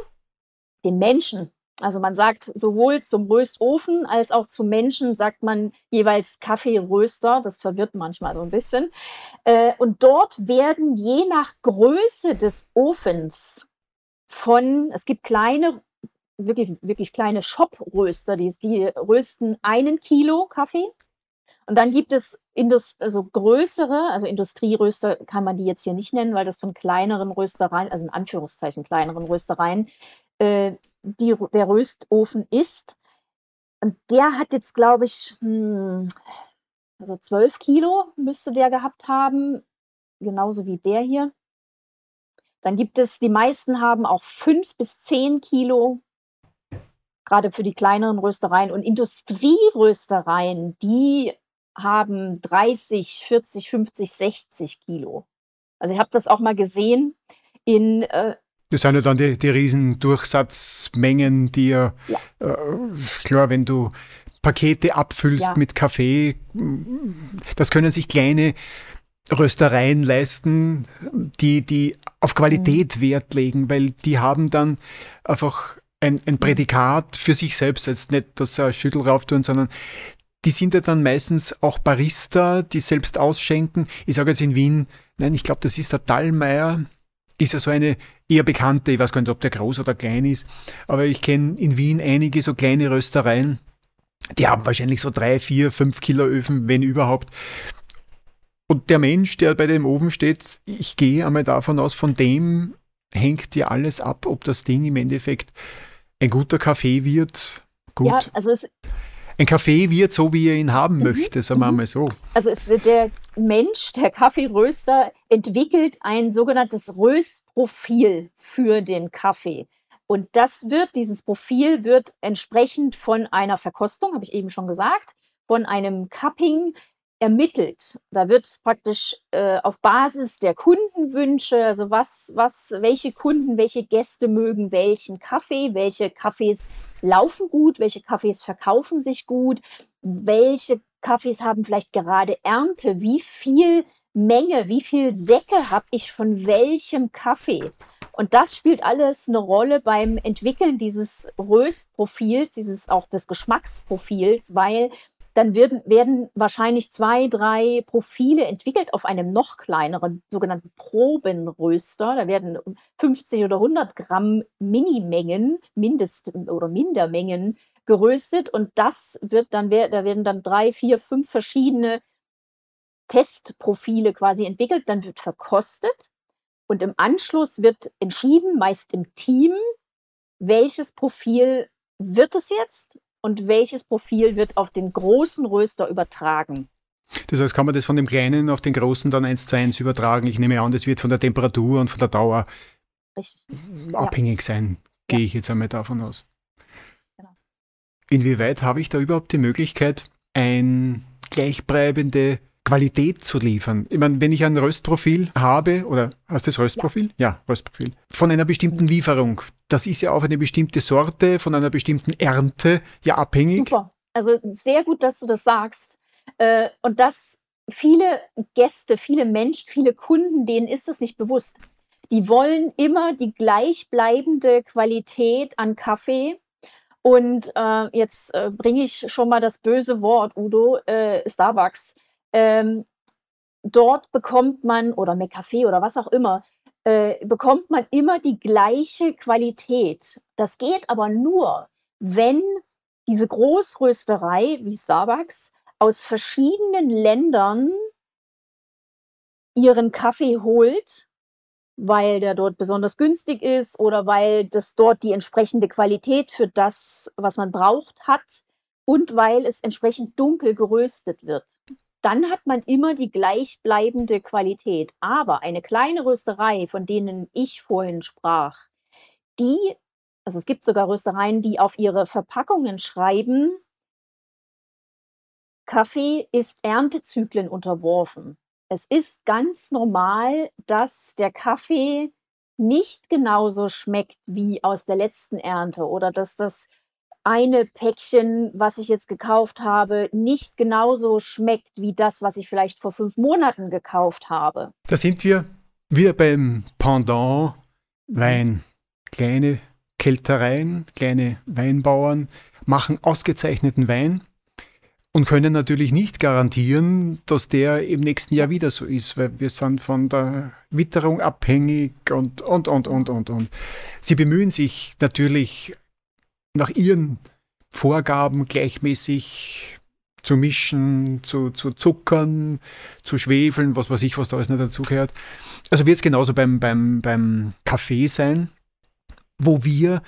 den Menschen. Also man sagt sowohl zum Röstofen als auch zum Menschen sagt man jeweils Kaffeeröster. Das verwirrt manchmal so ein bisschen. Äh, und dort werden je nach Größe des Ofens von, es gibt kleine wirklich, wirklich kleine Shop-Röster, die, die rösten einen Kilo Kaffee. Und dann gibt es Indust also größere, also Industrieröster kann man die jetzt hier nicht nennen, weil das von kleineren Röstereien, also in Anführungszeichen kleineren Röstereien, äh, die, der Röstofen ist. Und der hat jetzt, glaube ich, hm, also 12 Kilo müsste der gehabt haben, genauso wie der hier. Dann gibt es, die meisten haben auch 5 bis 10 Kilo gerade für die kleineren Röstereien und Industrieröstereien, die haben 30, 40, 50, 60 Kilo. Also ich habe das auch mal gesehen in äh, das sind ja dann die, die riesen Durchsatzmengen, die ja. Äh, klar, wenn du Pakete abfüllst ja. mit Kaffee, das können sich kleine Röstereien leisten, die, die auf Qualität mhm. Wert legen, weil die haben dann einfach ein, ein Prädikat für sich selbst, jetzt nicht, dass sie Schüttel rauf tun, sondern die sind ja dann meistens auch Barista, die selbst ausschenken. Ich sage jetzt in Wien, nein, ich glaube, das ist der Dallmayr, ist ja so eine eher bekannte, ich weiß gar nicht, ob der groß oder klein ist, aber ich kenne in Wien einige so kleine Röstereien, die haben wahrscheinlich so drei, vier, fünf Kilo Öfen, wenn überhaupt. Und der Mensch, der bei dem Ofen steht, ich gehe einmal davon aus, von dem hängt ja alles ab, ob das Ding im Endeffekt ein guter Kaffee wird gut. Ja, also es, ein Kaffee wird so, wie er ihn haben mhm, möchte, sagen wir mhm. mal so. Also es wird der Mensch, der Kaffeeröster, entwickelt ein sogenanntes Röstprofil für den Kaffee. Und das wird, dieses Profil wird entsprechend von einer Verkostung, habe ich eben schon gesagt, von einem Cupping ermittelt. Da wird praktisch äh, auf Basis der Kundenwünsche, also was, was, welche Kunden, welche Gäste mögen welchen Kaffee, welche Kaffees laufen gut, welche Kaffees verkaufen sich gut, welche Kaffees haben vielleicht gerade Ernte, wie viel Menge, wie viel Säcke habe ich von welchem Kaffee. Und das spielt alles eine Rolle beim Entwickeln dieses Röstprofils, dieses auch des Geschmacksprofils, weil dann werden, werden wahrscheinlich zwei, drei Profile entwickelt auf einem noch kleineren sogenannten Probenröster. Da werden 50 oder 100 Gramm Minimengen, Mindest- oder Mindermengen geröstet. Und das wird dann, da werden dann drei, vier, fünf verschiedene Testprofile quasi entwickelt, dann wird verkostet und im Anschluss wird entschieden, meist im Team, welches Profil wird es jetzt und welches Profil wird auf den großen Röster übertragen. Das heißt, kann man das von dem kleinen auf den großen dann eins zu eins übertragen? Ich nehme an, das wird von der Temperatur und von der Dauer Richtig. abhängig ja. sein, gehe ja. ich jetzt einmal davon aus. Genau. Inwieweit habe ich da überhaupt die Möglichkeit, ein gleichbleibende Qualität zu liefern. Ich meine, wenn ich ein Röstprofil habe, oder hast du das Röstprofil? Ja. ja, Röstprofil. Von einer bestimmten Lieferung. Das ist ja auf eine bestimmte Sorte, von einer bestimmten Ernte ja abhängig. Super. Also sehr gut, dass du das sagst. Äh, und dass viele Gäste, viele Menschen, viele Kunden, denen ist das nicht bewusst. Die wollen immer die gleichbleibende Qualität an Kaffee. Und äh, jetzt äh, bringe ich schon mal das böse Wort, Udo, äh, Starbucks. Ähm, dort bekommt man, oder McCafé oder was auch immer, äh, bekommt man immer die gleiche Qualität. Das geht aber nur, wenn diese Großrösterei wie Starbucks aus verschiedenen Ländern ihren Kaffee holt, weil der dort besonders günstig ist oder weil das dort die entsprechende Qualität für das, was man braucht, hat und weil es entsprechend dunkel geröstet wird dann hat man immer die gleichbleibende Qualität. Aber eine kleine Rösterei, von denen ich vorhin sprach, die, also es gibt sogar Röstereien, die auf ihre Verpackungen schreiben, Kaffee ist Erntezyklen unterworfen. Es ist ganz normal, dass der Kaffee nicht genauso schmeckt wie aus der letzten Ernte oder dass das eine Päckchen, was ich jetzt gekauft habe, nicht genauso schmeckt wie das, was ich vielleicht vor fünf Monaten gekauft habe. Da sind wir wieder beim Pendant Wein. Kleine Keltereien, kleine Weinbauern machen ausgezeichneten Wein und können natürlich nicht garantieren, dass der im nächsten Jahr wieder so ist, weil wir sind von der Witterung abhängig und, und, und, und, und, und. Sie bemühen sich natürlich nach ihren Vorgaben gleichmäßig zu mischen, zu, zu zuckern, zu schwefeln, was weiß ich, was da alles nicht dazugehört. Also wird es genauso beim, beim, beim Kaffee sein, wo wir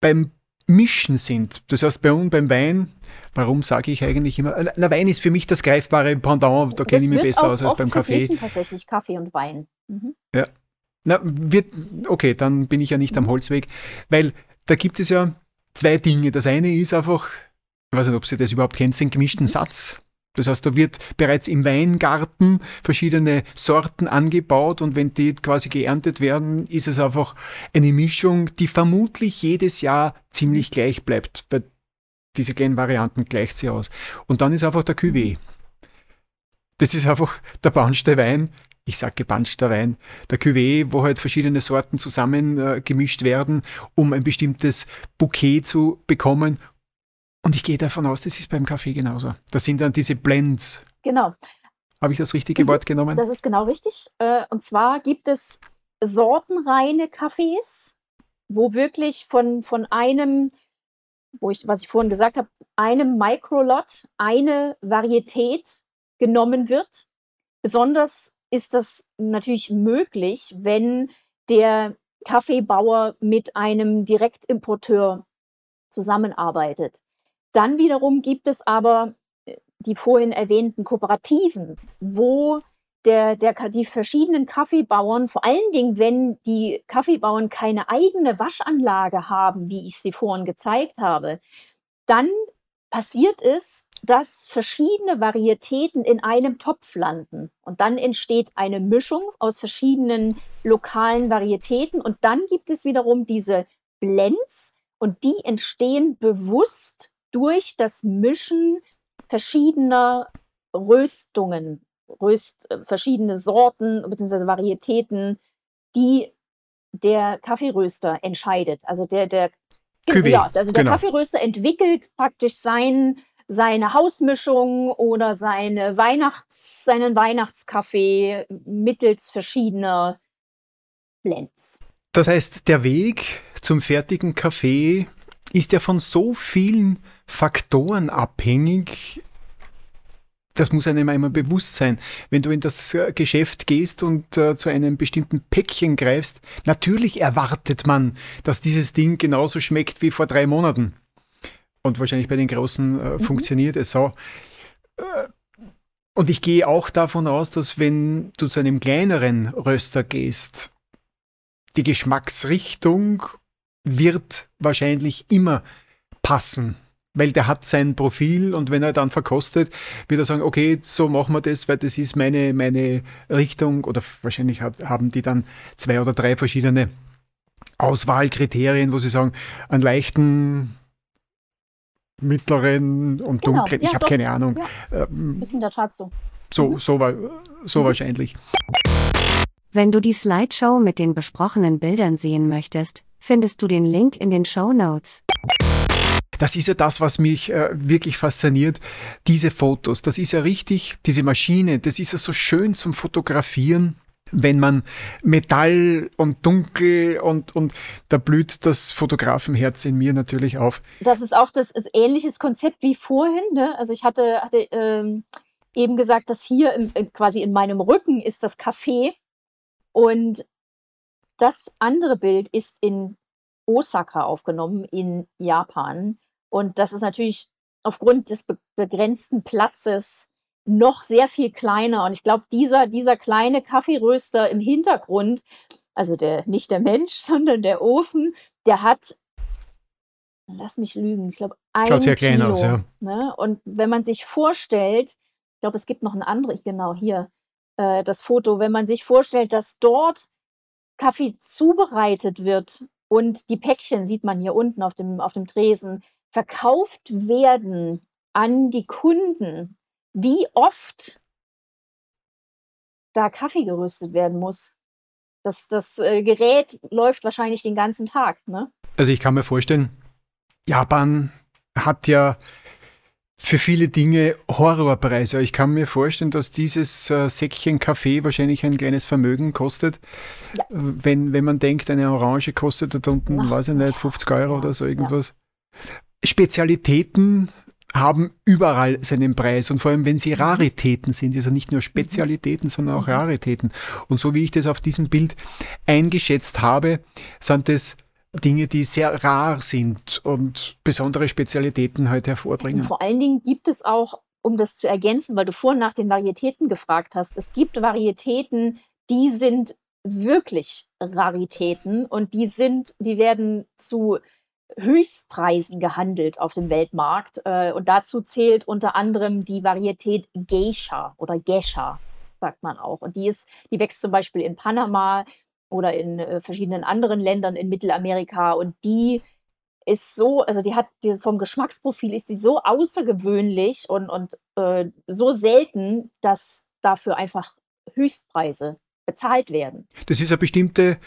beim Mischen sind. Das heißt, bei uns beim Wein, warum sage ich eigentlich immer, na, Wein ist für mich das greifbare Pendant, da kenne ich mich besser aus als beim Kaffee. tatsächlich Kaffee und Wein. Mhm. Ja. Na, wird, okay, dann bin ich ja nicht am Holzweg, weil da gibt es ja zwei Dinge. Das eine ist einfach, ich weiß nicht, ob Sie das überhaupt kennen, den gemischten Satz. Das heißt, da wird bereits im Weingarten verschiedene Sorten angebaut und wenn die quasi geerntet werden, ist es einfach eine Mischung, die vermutlich jedes Jahr ziemlich gleich bleibt. Weil diese kleinen Varianten gleicht sie aus. Und dann ist einfach der Cuvée. Das ist einfach der Bahnste Wein ich sage gepanschter Wein, der Cuvée, wo halt verschiedene Sorten zusammengemischt äh, werden, um ein bestimmtes Bouquet zu bekommen. Und ich gehe davon aus, das ist beim Kaffee genauso. Das sind dann diese Blends. Genau. Habe ich das richtige Wort genommen? Das ist genau richtig. Äh, und zwar gibt es sortenreine Kaffees, wo wirklich von, von einem, wo ich, was ich vorhin gesagt habe, einem Microlot eine Varietät genommen wird. Besonders ist das natürlich möglich, wenn der Kaffeebauer mit einem Direktimporteur zusammenarbeitet. Dann wiederum gibt es aber äh, die vorhin erwähnten Kooperativen, wo der, der, die verschiedenen Kaffeebauern, vor allen Dingen, wenn die Kaffeebauern keine eigene Waschanlage haben, wie ich sie vorhin gezeigt habe, dann passiert es, dass verschiedene Varietäten in einem Topf landen. Und dann entsteht eine Mischung aus verschiedenen lokalen Varietäten. Und dann gibt es wiederum diese Blends und die entstehen bewusst durch das Mischen verschiedener Röstungen, Röst, äh, verschiedene Sorten bzw. Varietäten, die der Kaffeeröster entscheidet. Also der, der, ja, also der genau. Kaffeeröster entwickelt praktisch sein seine Hausmischung oder seine Weihnachts-, seinen Weihnachtskaffee mittels verschiedener Blends. Das heißt, der Weg zum fertigen Kaffee ist ja von so vielen Faktoren abhängig, Das muss einem einmal bewusst sein. Wenn du in das äh, Geschäft gehst und äh, zu einem bestimmten Päckchen greifst, natürlich erwartet man, dass dieses Ding genauso schmeckt wie vor drei Monaten. Und wahrscheinlich bei den Großen äh, mhm. funktioniert es so. Äh, und ich gehe auch davon aus, dass wenn du zu einem kleineren Röster gehst, die Geschmacksrichtung wird wahrscheinlich immer passen, weil der hat sein Profil und wenn er dann verkostet, wird er sagen, okay, so machen wir das, weil das ist meine, meine Richtung oder wahrscheinlich hat, haben die dann zwei oder drei verschiedene Auswahlkriterien, wo sie sagen, einen leichten, mittleren und genau. dunklen, ja, ich habe keine Ahnung. Ja. Ähm, ist in der Tat so. So, mhm. so, so mhm. wahrscheinlich. Wenn du die Slideshow mit den besprochenen Bildern sehen möchtest, findest du den Link in den Show Notes. Das ist ja das, was mich äh, wirklich fasziniert. Diese Fotos, das ist ja richtig, diese Maschine, das ist ja so schön zum Fotografieren wenn man Metall und Dunkel und, und da blüht das Fotografenherz in mir natürlich auf. Das ist auch das, das ähnliches Konzept wie vorhin. Ne? Also ich hatte, hatte ähm, eben gesagt, dass hier im, quasi in meinem Rücken ist das Café und das andere Bild ist in Osaka aufgenommen, in Japan. Und das ist natürlich aufgrund des be begrenzten Platzes noch sehr viel kleiner. Und ich glaube, dieser, dieser kleine Kaffeeröster im Hintergrund, also der, nicht der Mensch, sondern der Ofen, der hat, lass mich lügen, ich glaube, ein Schaut sehr Kilo, klein aus, ja. Ne? Und wenn man sich vorstellt, ich glaube, es gibt noch ein anderes, genau hier, äh, das Foto, wenn man sich vorstellt, dass dort Kaffee zubereitet wird und die Päckchen, sieht man hier unten auf dem, auf dem Tresen, verkauft werden an die Kunden, wie oft da Kaffee geröstet werden muss. Das, das äh, Gerät läuft wahrscheinlich den ganzen Tag. Ne? Also ich kann mir vorstellen, Japan hat ja für viele Dinge Horrorpreise. Ich kann mir vorstellen, dass dieses äh, Säckchen Kaffee wahrscheinlich ein kleines Vermögen kostet. Ja. Wenn, wenn man denkt, eine Orange kostet da unten, weiß ich nicht, 50 Euro oder so irgendwas. Ja. Spezialitäten haben überall seinen Preis und vor allem, wenn sie mhm. Raritäten sind, ist ja nicht nur Spezialitäten, sondern auch mhm. Raritäten. Und so wie ich das auf diesem Bild eingeschätzt habe, sind es Dinge, die sehr rar sind und besondere Spezialitäten halt hervorbringen. Und vor allen Dingen gibt es auch, um das zu ergänzen, weil du vorhin nach den Varietäten gefragt hast, es gibt Varietäten, die sind wirklich Raritäten und die sind, die werden zu Höchstpreisen gehandelt auf dem Weltmarkt. Äh, und dazu zählt unter anderem die Varietät Geisha oder Gesha, sagt man auch. Und die ist, die wächst zum Beispiel in Panama, oder in äh, verschiedenen anderen Ländern in Mittelamerika. Und die ist so, also die hat die, vom Geschmacksprofil ist sie so außergewöhnlich und, und äh, so selten, dass dafür einfach Höchstpreise bezahlt werden. Das ist eine bestimmte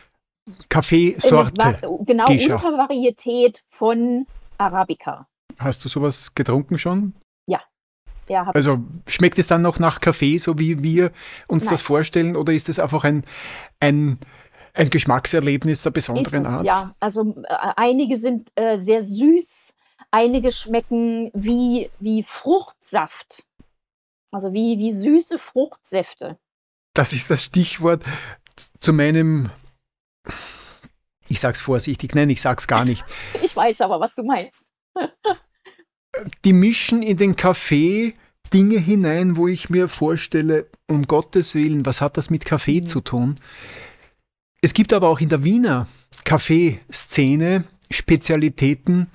Kaffeesorte. Genau, Gescha. Untervarietät von Arabica. Hast du sowas getrunken schon? Ja. ja also schmeckt es dann noch nach Kaffee, so wie wir uns Nein. das vorstellen, oder ist es einfach ein, ein ein Geschmackserlebnis der besonderen es, Art? Ja, also äh, einige sind äh, sehr süß, einige schmecken wie, wie Fruchtsaft. Also wie, wie süße Fruchtsäfte. Das ist das Stichwort zu meinem, ich sag's vorsichtig, nein, ich sag's gar nicht. ich weiß aber, was du meinst. Die mischen in den Kaffee Dinge hinein, wo ich mir vorstelle, um Gottes Willen, was hat das mit Kaffee mhm. zu tun? Es gibt aber auch in der Wiener Kaffeeszene Spezialitäten.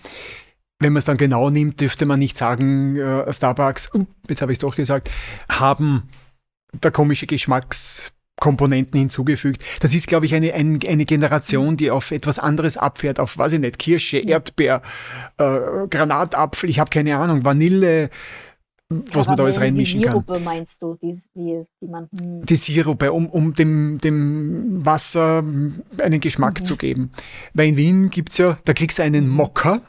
Wenn man es dann genau nimmt, dürfte man nicht sagen, äh, Starbucks, uh, jetzt habe ich es doch gesagt, haben da komische Geschmackskomponenten hinzugefügt. Das ist, glaube ich, eine, eine, eine Generation, die auf etwas anderes abfährt, auf, weiß ich nicht, Kirsche, Erdbeer, äh, Granatapfel, ich habe keine Ahnung, Vanille, was man da alles reinmischen kann. Die Sirupe meinst du, die, die, die man. Hm. Die Sirupe, um, um dem, dem Wasser einen Geschmack mhm. zu geben. Weil in Wien gibt es ja, da kriegst du einen Mocker,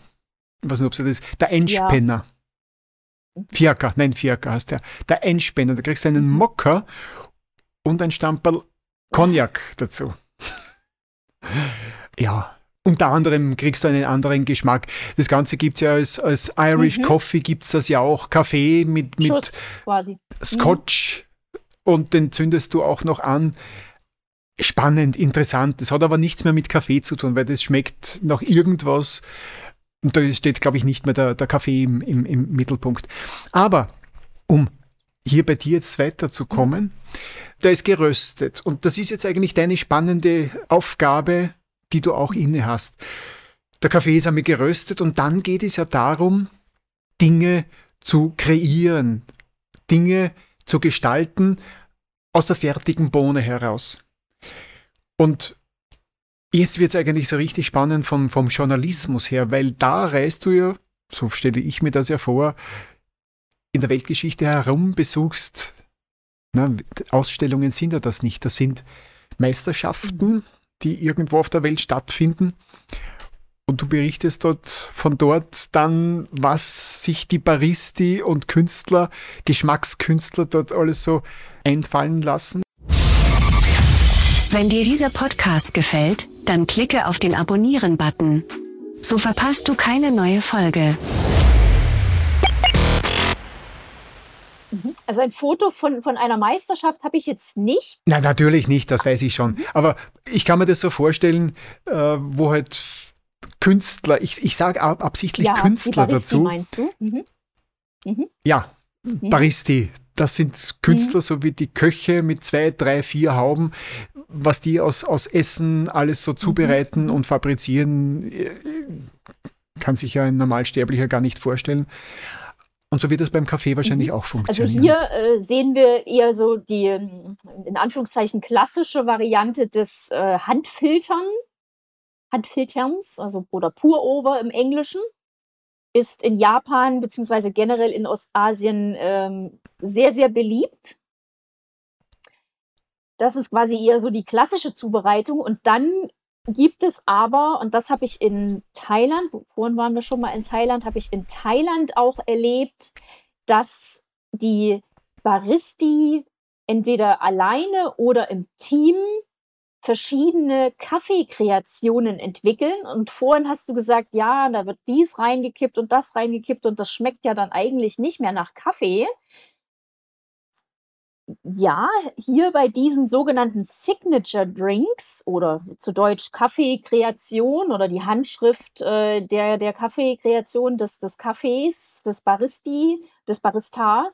ich weiß nicht, ob das, der Endspänner. Ja. Fiaker, nein, Fiaker heißt der. Der Endspänner, da kriegst du einen mhm. Mocker und ein Stamperl Cognac dazu. ja, unter anderem kriegst du einen anderen Geschmack. Das Ganze gibt es ja als, als Irish mhm. Coffee, gibt es das ja auch. Kaffee mit, mit Scotch mhm. und den zündest du auch noch an. Spannend, interessant. Das hat aber nichts mehr mit Kaffee zu tun, weil das schmeckt nach irgendwas. Und da steht, glaube ich, nicht mehr der, der Kaffee im, im, im Mittelpunkt. Aber um hier bei dir jetzt weiterzukommen, mhm. da ist geröstet. Und das ist jetzt eigentlich deine spannende Aufgabe, die du auch inne hast. Der Kaffee ist einmal geröstet und dann geht es ja darum, Dinge zu kreieren, Dinge zu gestalten aus der fertigen Bohne heraus. Und jetzt wird es eigentlich so richtig spannend vom, vom Journalismus her, weil da reist du ja, so stelle ich mir das ja vor, in der Weltgeschichte herum, besuchst, na, Ausstellungen sind ja das nicht, das sind Meisterschaften, die irgendwo auf der Welt stattfinden. Und du berichtest dort von dort dann, was sich die Baristi und Künstler, Geschmackskünstler dort alles so einfallen lassen. Wenn dir dieser Podcast gefällt, dann klicke auf den Abonnieren-Button. So verpasst du keine neue Folge. Also ein Foto von, von einer Meisterschaft habe ich jetzt nicht. Nein, natürlich nicht, das weiß ich schon. Mhm. Aber ich kann mir das so vorstellen, äh, wo halt Künstler, ich, ich sage absichtlich ja, Künstler die dazu. meinst du? Mhm. Mhm. Ja, mhm. Baristi. Das sind Künstler, mhm. so wie die Köche mit zwei, drei, vier Hauben, was die aus, aus Essen alles so zubereiten mhm. und fabrizieren, äh, kann sich ja ein Normalsterblicher gar nicht vorstellen. Und so wird es beim Kaffee wahrscheinlich mhm. auch also funktionieren. Also hier äh, sehen wir eher so die, in Anführungszeichen, klassische Variante des äh, Handfiltern, Handfilterns, also oder Pour-Over im Englischen, ist in Japan bzw. generell in Ostasien ähm, sehr, sehr beliebt. Das ist quasi eher so die klassische Zubereitung. Und dann gibt es aber, und das habe ich in Thailand, vorhin waren wir schon mal in Thailand, habe ich in Thailand auch erlebt, dass die Baristi entweder alleine oder im Team verschiedene Kaffeekreationen entwickeln. Und vorhin hast du gesagt, ja, da wird dies reingekippt und das reingekippt und das schmeckt ja dann eigentlich nicht mehr nach Kaffee ja, hier bei diesen sogenannten Signature Drinks oder zu Deutsch Kaffeekreation oder die Handschrift äh, der, der Kaffeekreation des, des Kaffees, des Baristi, des Barista,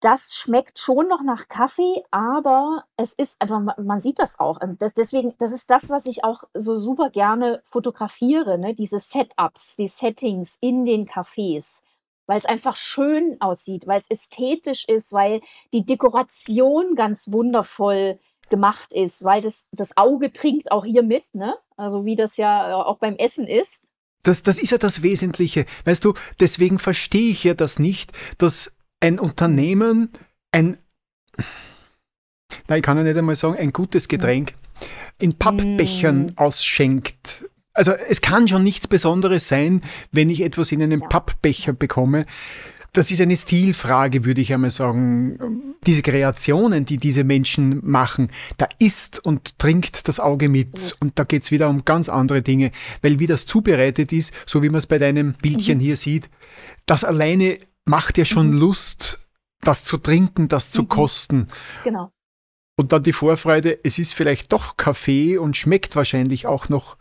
das schmeckt schon noch nach Kaffee, aber es ist einfach, man sieht das auch. Also das, deswegen, das ist das, was ich auch so super gerne fotografiere, ne? diese Setups, die Settings in den Cafés weil es einfach schön aussieht, weil es ästhetisch ist, weil die Dekoration ganz wundervoll gemacht ist, weil das, das Auge trinkt auch hier mit, ne? Also wie das ja äh, auch beim Essen ist. Das, das ist ja das Wesentliche. Weißt du, deswegen verstehe ich ja das nicht, dass ein Unternehmen ein, na, ich kann ja nicht einmal sagen, ein gutes Getränk in Pappbechern mm. ausschenkt also es kann schon nichts Besonderes sein, wenn ich etwas in einem. Pappbecher bekomme. Das ist eine Stilfrage, würde ich einmal sagen. Diese Kreationen, die diese Menschen machen, da isst und trinkt das Auge mit. Und da geht es wieder um ganz andere Dinge. Weil wie das zubereitet ist, so wie man es bei deinem Bildchen mhm. hier sieht, das alleine macht ja schon mhm. Lust, das zu trinken, das zu mhm. kosten. Genau. Und dann die Vorfreude, es ist vielleicht doch Kaffee und schmeckt wahrscheinlich auch noch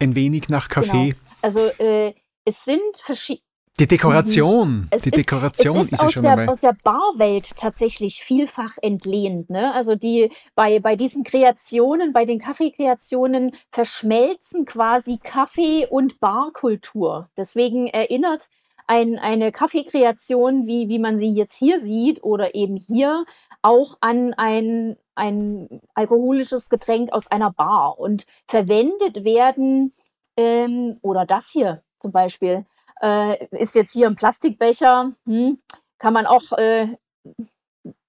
ein wenig nach Kaffee. Genau. Also äh, es sind verschiedene. Die Dekoration, mhm. die Dekoration ist, ist, ist ja schon der, aus der Barwelt tatsächlich vielfach entlehnt. Ne? Also die bei, bei diesen Kreationen, bei den Kaffeekreationen verschmelzen quasi Kaffee und Barkultur. Deswegen erinnert ein, eine Kaffeekreation, wie, wie man sie jetzt hier sieht oder eben hier, auch an ein, ein alkoholisches Getränk aus einer Bar und verwendet werden, ähm, oder das hier zum Beispiel, äh, ist jetzt hier ein Plastikbecher, hm, kann man auch äh,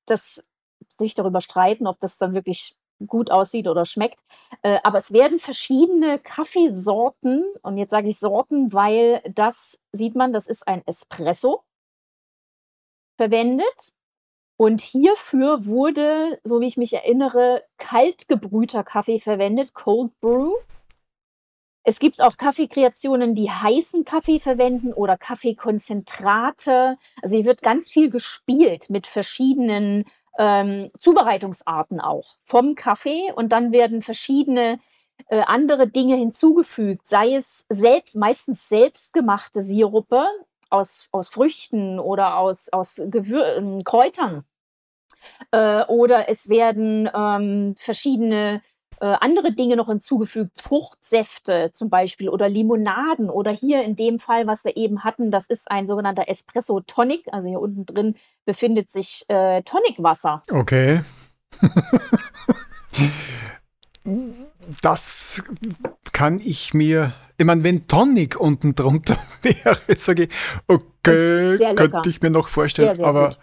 das, sich darüber streiten, ob das dann wirklich gut aussieht oder schmeckt. Äh, aber es werden verschiedene Kaffeesorten, und jetzt sage ich Sorten, weil das sieht man, das ist ein Espresso verwendet. Und hierfür wurde, so wie ich mich erinnere, kalt gebrühter Kaffee verwendet, Cold Brew. Es gibt auch Kaffeekreationen, die heißen Kaffee verwenden oder Kaffeekonzentrate. Also hier wird ganz viel gespielt mit verschiedenen ähm, Zubereitungsarten auch vom Kaffee und dann werden verschiedene äh, andere Dinge hinzugefügt, sei es selbst, meistens selbstgemachte Sirupe aus, aus Früchten oder aus, aus Gewür äh, Kräutern. Äh, oder es werden ähm, verschiedene äh, andere Dinge noch hinzugefügt, Fruchtsäfte zum Beispiel oder Limonaden oder hier in dem Fall, was wir eben hatten, das ist ein sogenannter Espresso Tonic. Also hier unten drin befindet sich äh, Tonicwasser. Okay. das kann ich mir, ich meine, wenn Tonic unten drunter wäre, sage ich, okay, könnte ich mir noch vorstellen, sehr, sehr aber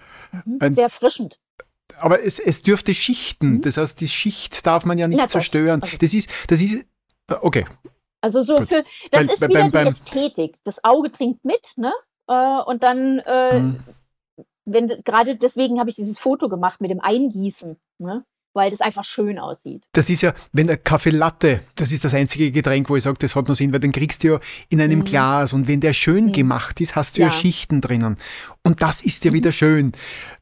mhm. sehr frischend aber es, es dürfte schichten. Mhm. Das heißt, die Schicht darf man ja nicht Na, zerstören. Okay. Das ist, das ist, okay. Also so Gut. für, das Weil, ist wieder beim, beim, die Ästhetik. Das Auge trinkt mit, ne? Äh, und dann, äh, mhm. wenn gerade deswegen habe ich dieses Foto gemacht mit dem Eingießen, ne? weil das einfach schön aussieht. Das ist ja, wenn der Kaffee Latte, das ist das einzige Getränk, wo ich sage, das hat noch Sinn, weil den kriegst du ja in einem mhm. Glas und wenn der schön mhm. gemacht ist, hast du ja. ja. Schichten drinnen. Und das ist ja wieder schön.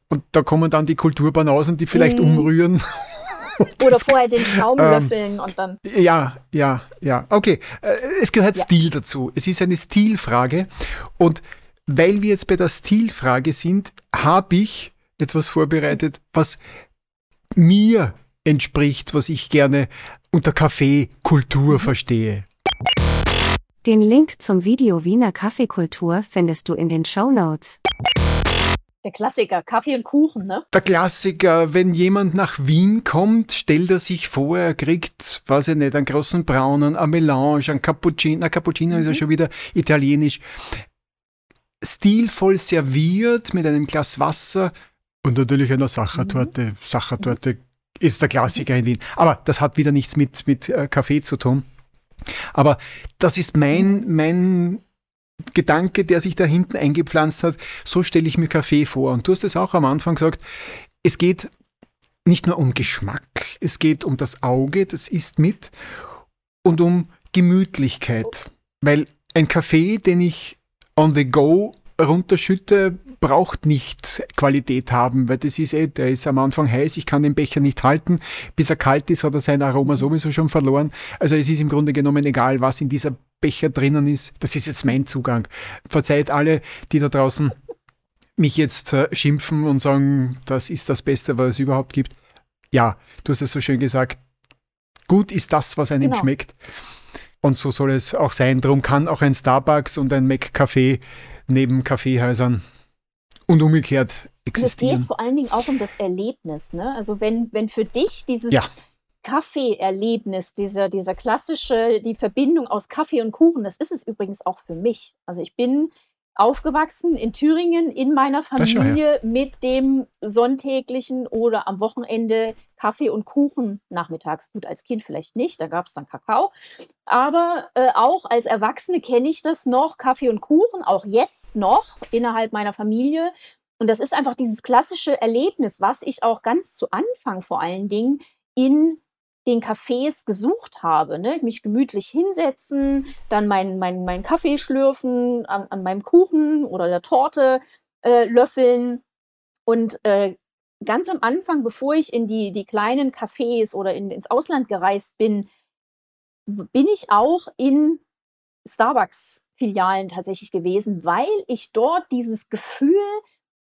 Und da kommen dann die Kulturbanausen, die vielleicht mhm. umrühren. Oder vorher den Schaum ähm, löffeln und dann. Ja, ja, ja. Okay, äh, es gehört ja. Stil dazu. Es ist eine Stilfrage. Und weil wir jetzt bei der Stilfrage sind, habe ich etwas vorbereitet, was mir entspricht, was ich gerne unter Kaffeekultur mhm. verstehe. Den Link zum Video Wiener Kaffeekultur findest du in den Show Notes. Der Klassiker, Kaffee und Kuchen, ne? Der Klassiker, wenn jemand nach Wien kommt, stellt er sich vor, er kriegt, weiß ich nicht, einen großen Braunen, ein Melange, ein Cappuccino, na Cappuccino mhm. ist ja mhm. schon wieder italienisch. Stilvoll serviert mit einem Glas Wasser und natürlich einer Sachertorte. Mhm. Sachertorte ist der Klassiker in Wien. Aber das hat wieder nichts mit, mit äh, Kaffee zu tun. Aber das ist mein, mein Gedanke, der sich da hinten eingepflanzt hat, so stelle ich mir Kaffee vor. Und du hast es auch am Anfang gesagt, es geht nicht nur um Geschmack, es geht um das Auge, das isst mit, und um Gemütlichkeit. Weil ein Kaffee, den ich on the go runterschütte, braucht nicht Qualität haben, weil das ist eh, der ist am Anfang heiß, ich kann den Becher nicht halten, bis er kalt ist, hat er sein Aroma sowieso schon verloren. Also es ist im Grunde genommen egal, was in dieser Becher drinnen ist. Das ist jetzt mein Zugang. Verzeiht alle, die da draußen mich jetzt äh, schimpfen und sagen, das ist das Beste, was es überhaupt gibt. Ja, du hast es so schön gesagt. Gut ist das, was einem genau. schmeckt. Und so soll es auch sein. Darum kann auch ein Starbucks und ein McCafé neben Kaffeehäusern und umgekehrt existieren. es geht vor allen Dingen auch um das Erlebnis. Ne? Also wenn, wenn für dich dieses ja. Kaffeeerlebnis, dieser, dieser klassische, die Verbindung aus Kaffee und Kuchen, das ist es übrigens auch für mich. Also ich bin aufgewachsen in Thüringen in meiner Familie mit dem sonntäglichen oder am Wochenende Kaffee und Kuchen nachmittags. Gut, als Kind vielleicht nicht, da gab es dann Kakao. Aber äh, auch als Erwachsene kenne ich das noch, Kaffee und Kuchen, auch jetzt noch innerhalb meiner Familie. Und das ist einfach dieses klassische Erlebnis, was ich auch ganz zu Anfang vor allen Dingen in den Cafés gesucht habe. Ne? Mich gemütlich hinsetzen, dann meinen mein, mein Kaffee schlürfen, an, an meinem Kuchen oder der Torte äh, löffeln. Und äh, ganz am Anfang, bevor ich in die, die kleinen Cafés oder in, ins Ausland gereist bin, bin ich auch in Starbucks-Filialen tatsächlich gewesen, weil ich dort dieses Gefühl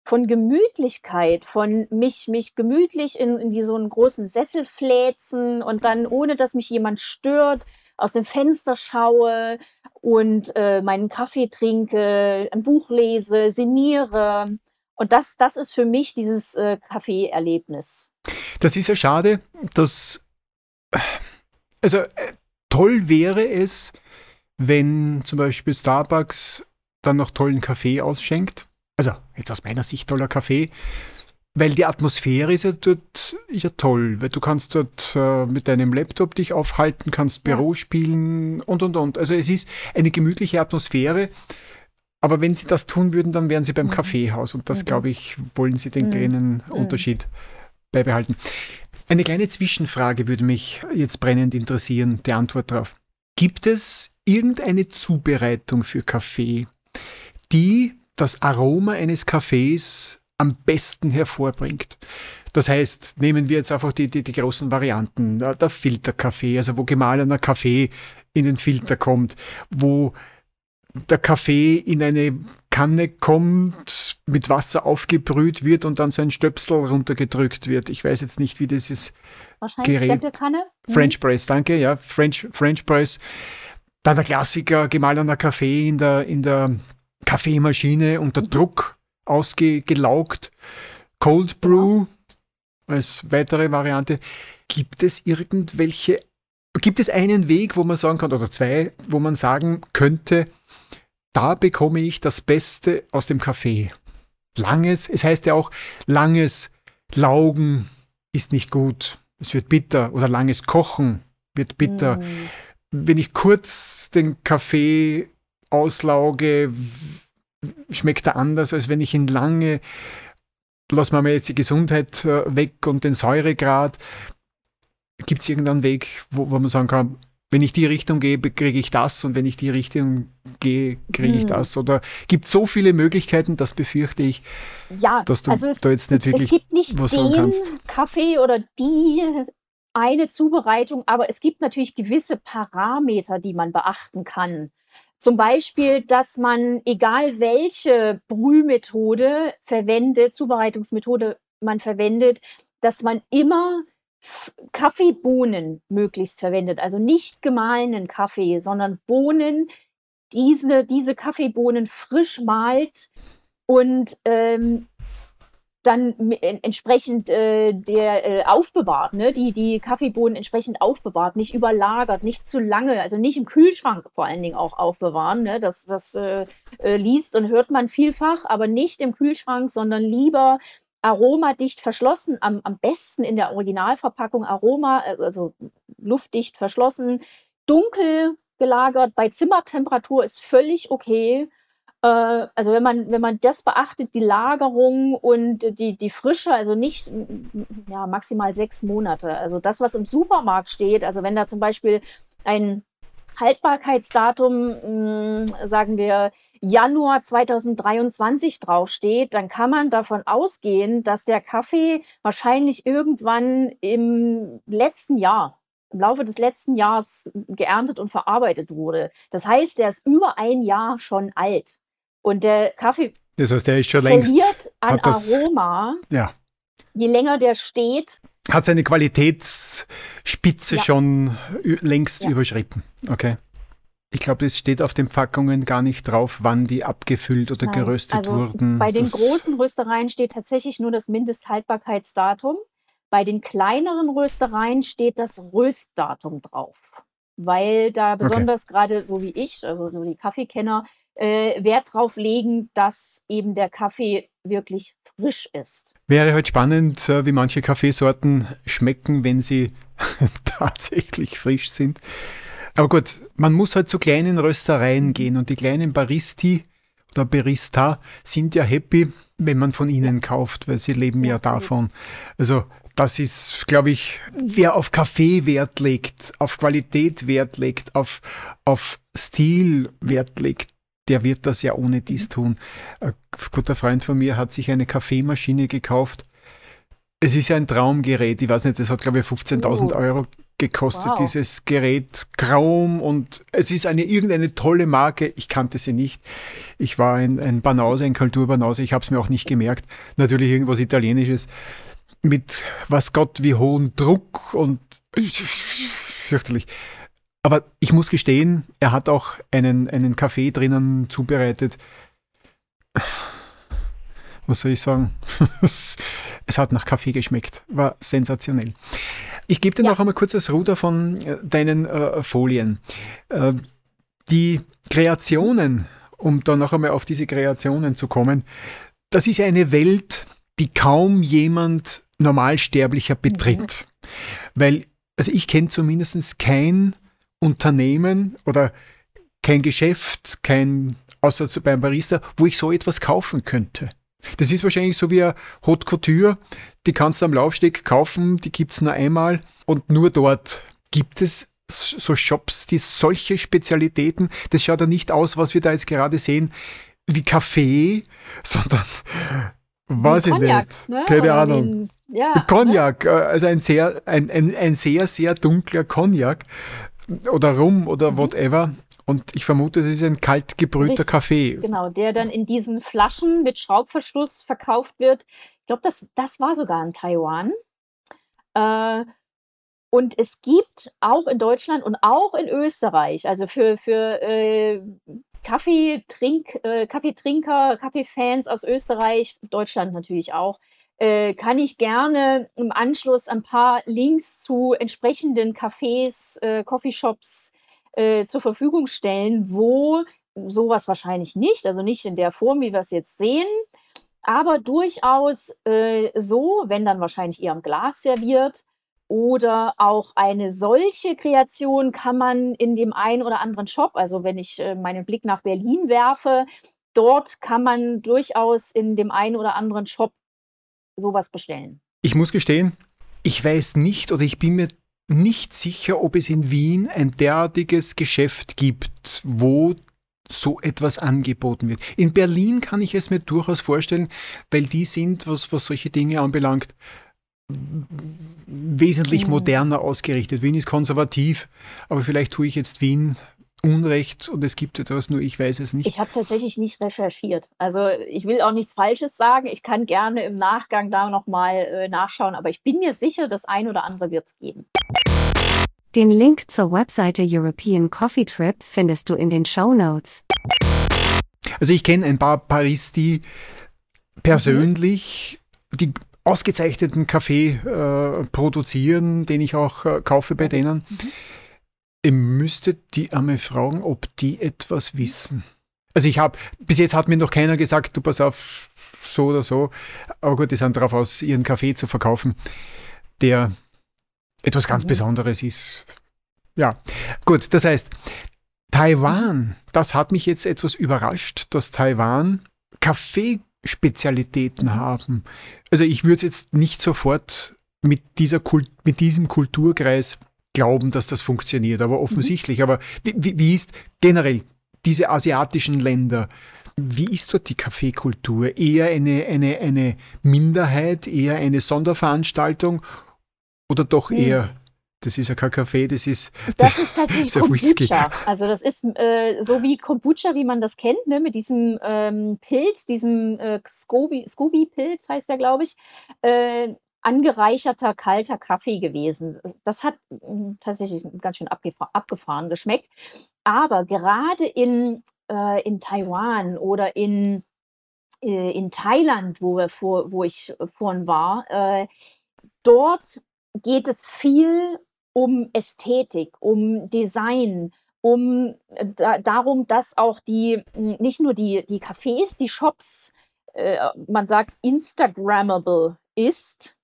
von Gemütlichkeit, von mich, mich gemütlich in, in die, so einen großen Sessel fläzen und dann, ohne dass mich jemand stört, aus dem Fenster schaue und äh, meinen Kaffee trinke, ein Buch lese, sinniere. Und das, das ist für mich dieses äh, Kaffee-Erlebnis. Das ist ja schade, dass. Also, äh, toll wäre es, wenn zum Beispiel Starbucks dann noch tollen Kaffee ausschenkt also jetzt aus meiner Sicht toller Kaffee, weil die Atmosphäre ist ja dort ja toll, weil du kannst dort äh, mit deinem Laptop dich aufhalten, kannst Büro ja. spielen und und und. Also es ist eine gemütliche Atmosphäre. Aber wenn sie das tun würden, dann wären sie beim mhm. Kaffeehaus und das, mhm. glaube ich, wollen sie den mhm. kleinen mhm. Unterschied beibehalten. Eine kleine Zwischenfrage würde mich jetzt brennend interessieren, die Antwort darauf. Gibt es irgendeine Zubereitung für Kaffee, die das Aroma eines Kaffees am besten hervorbringt. Das heißt, nehmen wir jetzt einfach die, die, die großen Varianten, der Filterkaffee, also wo gemahlener Kaffee in den Filter kommt, wo der Kaffee in eine Kanne kommt, mit Wasser aufgebrüht wird und dann so ein Stöpsel runtergedrückt wird. Ich weiß jetzt nicht, wie das ist. Wahrscheinlich Gerät. Kanne. Mhm. French Press, danke, ja, French, French Press. Dann der Klassiker, gemahlener Kaffee in der, in der Kaffeemaschine unter. Druck ausgelaugt. Cold Brew als weitere Variante. Gibt es irgendwelche, gibt es einen Weg, wo man sagen kann, oder zwei, wo man sagen könnte, da bekomme ich das Beste aus dem Kaffee? Langes, es heißt ja auch, langes Laugen ist nicht gut. Es wird bitter oder langes Kochen wird bitter. Mm. Wenn ich kurz den Kaffee auslauge, schmeckt er anders, als wenn ich ihn lange, lassen wir mal jetzt die Gesundheit äh, weg und den Säuregrad. Gibt es irgendeinen Weg, wo, wo man sagen kann, wenn ich die Richtung gehe, kriege ich das und wenn ich die Richtung gehe, kriege ich hm. das. Oder gibt so viele Möglichkeiten, das befürchte ich, ja, dass du also es, da jetzt nicht wirklich es gibt nicht was den kannst. Kaffee oder die eine Zubereitung, aber es gibt natürlich gewisse Parameter, die man beachten kann. Zum Beispiel, dass man, egal welche Brühmethode verwendet, Zubereitungsmethode man verwendet, dass man immer Kaffeebohnen möglichst verwendet. Also nicht gemahlenen Kaffee, sondern Bohnen, diese, diese Kaffeebohnen frisch malt und ähm, dann entsprechend äh, der äh, aufbewahrt, ne? die, die Kaffeebohnen entsprechend aufbewahrt, nicht überlagert, nicht zu lange, also nicht im Kühlschrank vor allen Dingen auch aufbewahren. Ne? Das, das äh, äh, liest und hört man vielfach, aber nicht im Kühlschrank, sondern lieber aromadicht verschlossen, am, am besten in der Originalverpackung Aroma, äh, also luftdicht verschlossen, dunkel gelagert, bei Zimmertemperatur ist völlig okay. Äh, also wenn man, wenn man das beachtet, die Lagerung und die, die Frische, also nicht ja, maximal sechs Monate. Also das, was im Supermarkt steht, also wenn da zum Beispiel ein Haltbarkeitsdatum, mh, sagen wir Januar 2023 draufsteht, dann kann man davon ausgehen, dass der Kaffee wahrscheinlich irgendwann im letzten Jahr im Laufe des letzten Jahres geerntet und verarbeitet wurde. Das heißt, der ist über ein Jahr schon alt. Und der Kaffee das heißt, der ist schon verliert längst, an das, Aroma, ja. je länger der steht. Hat seine Qualitätsspitze Ja. schon längst Ja. überschritten. Okay. Ich glaube, es steht auf den Packungen gar nicht drauf, wann die abgefüllt oder Nein, geröstet also wurden. Bei den Das- großen Röstereien steht tatsächlich nur das Mindesthaltbarkeitsdatum. Bei den kleineren Röstereien steht das Röstdatum drauf. Weil da besonders gerade so wie ich, also so die Kaffeekenner, äh, Wert drauf legen, dass eben der Kaffee wirklich frisch ist. Wäre halt spannend, äh, wie manche Kaffeesorten schmecken, wenn sie tatsächlich frisch sind. Aber gut, man muss halt zu kleinen Röstereien gehen und die kleinen Baristi oder Barista sind ja happy, wenn man von ihnen kauft, weil sie leben ja, davon. Also das ist, glaube ich, wer auf Kaffee Wert legt, auf Qualität Wert legt, auf, auf Stil Wert legt, der wird das ja ohne dies tun. Ein guter Freund von mir hat sich eine Kaffeemaschine gekauft. Es ist ja ein Traumgerät. Ich weiß nicht, das hat, glaube ich, 15.000 Oh. Euro gekostet, Wow. dieses Gerät. Chrom und es ist eine irgendeine tolle Marke. Ich kannte sie nicht. Ich war ein, ein Banause, ein Kulturbanause. Ich habe es mir auch nicht gemerkt. Natürlich irgendwas Italienisches mit was Gott wie hohen Druck und fürchterlich. Aber ich muss gestehen, er hat auch einen, einen Kaffee drinnen zubereitet. Was soll ich sagen? es hat nach Kaffee geschmeckt. War sensationell. Ich gebe dir Ja. noch einmal kurz das Ruder von äh, deinen äh, Folien. Äh, die Kreationen, um da noch einmal auf diese Kreationen zu kommen, das ist ja eine Welt, die kaum jemand Normalsterblicher betritt. Weil, also ich kenne zumindest kein Unternehmen oder kein Geschäft, kein, außer zu, beim Barista, wo ich so etwas kaufen könnte. Das ist wahrscheinlich so wie eine Haute Couture, die kannst du am Laufsteg kaufen, die gibt es nur einmal und nur dort. Gibt es so Shops, die solche Spezialitäten, das schaut ja nicht aus, was wir da jetzt gerade sehen, wie Kaffee, sondern weiß ich nicht. ne? Keine Oder Ahnung. den- ja, Cognac, äh, also ein sehr, ein, ein, ein sehr, sehr dunkler Cognac oder Rum oder whatever. Und ich vermute, es ist ein kalt gebrühter Richtig. Kaffee. Genau, der dann in diesen Flaschen mit Schraubverschluss verkauft wird. Ich glaube, das, das war sogar in Taiwan. Äh, und es gibt auch in Deutschland und auch in Österreich, also für, für äh, Kaffeetrink, äh, Kaffeetrinker, Kaffeefans aus Österreich, Deutschland natürlich auch, äh, kann ich gerne im Anschluss ein paar Links zu entsprechenden Cafés, äh, Coffeeshops äh, zur Verfügung stellen, wo sowas wahrscheinlich nicht, also nicht in der Form, wie wir es jetzt sehen, aber durchaus äh, so, wenn dann wahrscheinlich eher im Glas serviert. Oder auch eine solche Kreation kann man in dem einen oder anderen Shop, also wenn ich äh, meinen Blick nach Berlin werfe, dort kann man durchaus in dem einen oder anderen Shop sowas bestellen. Ich muss gestehen, ich weiß nicht oder ich bin mir nicht sicher, ob es in Wien ein derartiges Geschäft gibt, wo so etwas angeboten wird. In Berlin kann ich es mir durchaus vorstellen, weil die sind, was, was solche Dinge anbelangt, wesentlich Mhm. moderner ausgerichtet. Wien ist konservativ, aber vielleicht tue ich jetzt Wien Unrecht und es gibt etwas, nur ich weiß es nicht. Ich habe tatsächlich nicht recherchiert. Also ich will auch nichts Falsches sagen. Ich kann gerne im Nachgang da nochmal äh, nachschauen, aber ich bin mir sicher, das ein oder andere wird es geben. Den Link zur Webseite European Coffee Trip findest du in den Show Notes. Also ich kenne ein paar Paristi persönlich, die ausgezeichneten Kaffee äh, produzieren, den ich auch äh, kaufe bei denen. Ihr müsstet die einmal fragen, ob die etwas wissen. Also ich habe, bis jetzt hat mir noch keiner gesagt, du pass auf, so oder so. Aber gut, die sind darauf aus, ihren Kaffee zu verkaufen, der etwas ganz Mhm. Besonderes ist. Ja, gut, das heißt, Taiwan, das hat mich jetzt etwas überrascht, dass Taiwan Kaffeespezialitäten haben. Also ich würde es jetzt nicht sofort mit, dieser Kult, mit diesem Kulturkreis glauben, dass das funktioniert, aber offensichtlich. Aber wie, wie, ist generell diese asiatischen Länder, wie ist dort die Kaffeekultur? Eher eine, eine, eine Minderheit, eher eine Sonderveranstaltung oder doch Hm. eher, das ist ja kein Kaffee, das ist, Das ist tatsächlich ist Whisky. Kombucha. Also das ist äh, so wie Kombucha, wie man das kennt, ne? mit diesem ähm, Pilz, diesem äh, Scoby- Scooby-Pilz heißt der, glaube ich, äh, angereicherter kalter Kaffee gewesen. Das hat mh, tatsächlich ganz schön abgefahren, abgefahren geschmeckt. Aber gerade in, äh, in Taiwan oder in, äh, in Thailand, wo, wir vor, wo ich vorhin war, äh, dort geht es viel um Ästhetik, um Design, um äh, da, darum, dass auch die, mh, nicht nur die, die Cafés, die Shops, äh, man sagt Instagrammable ist,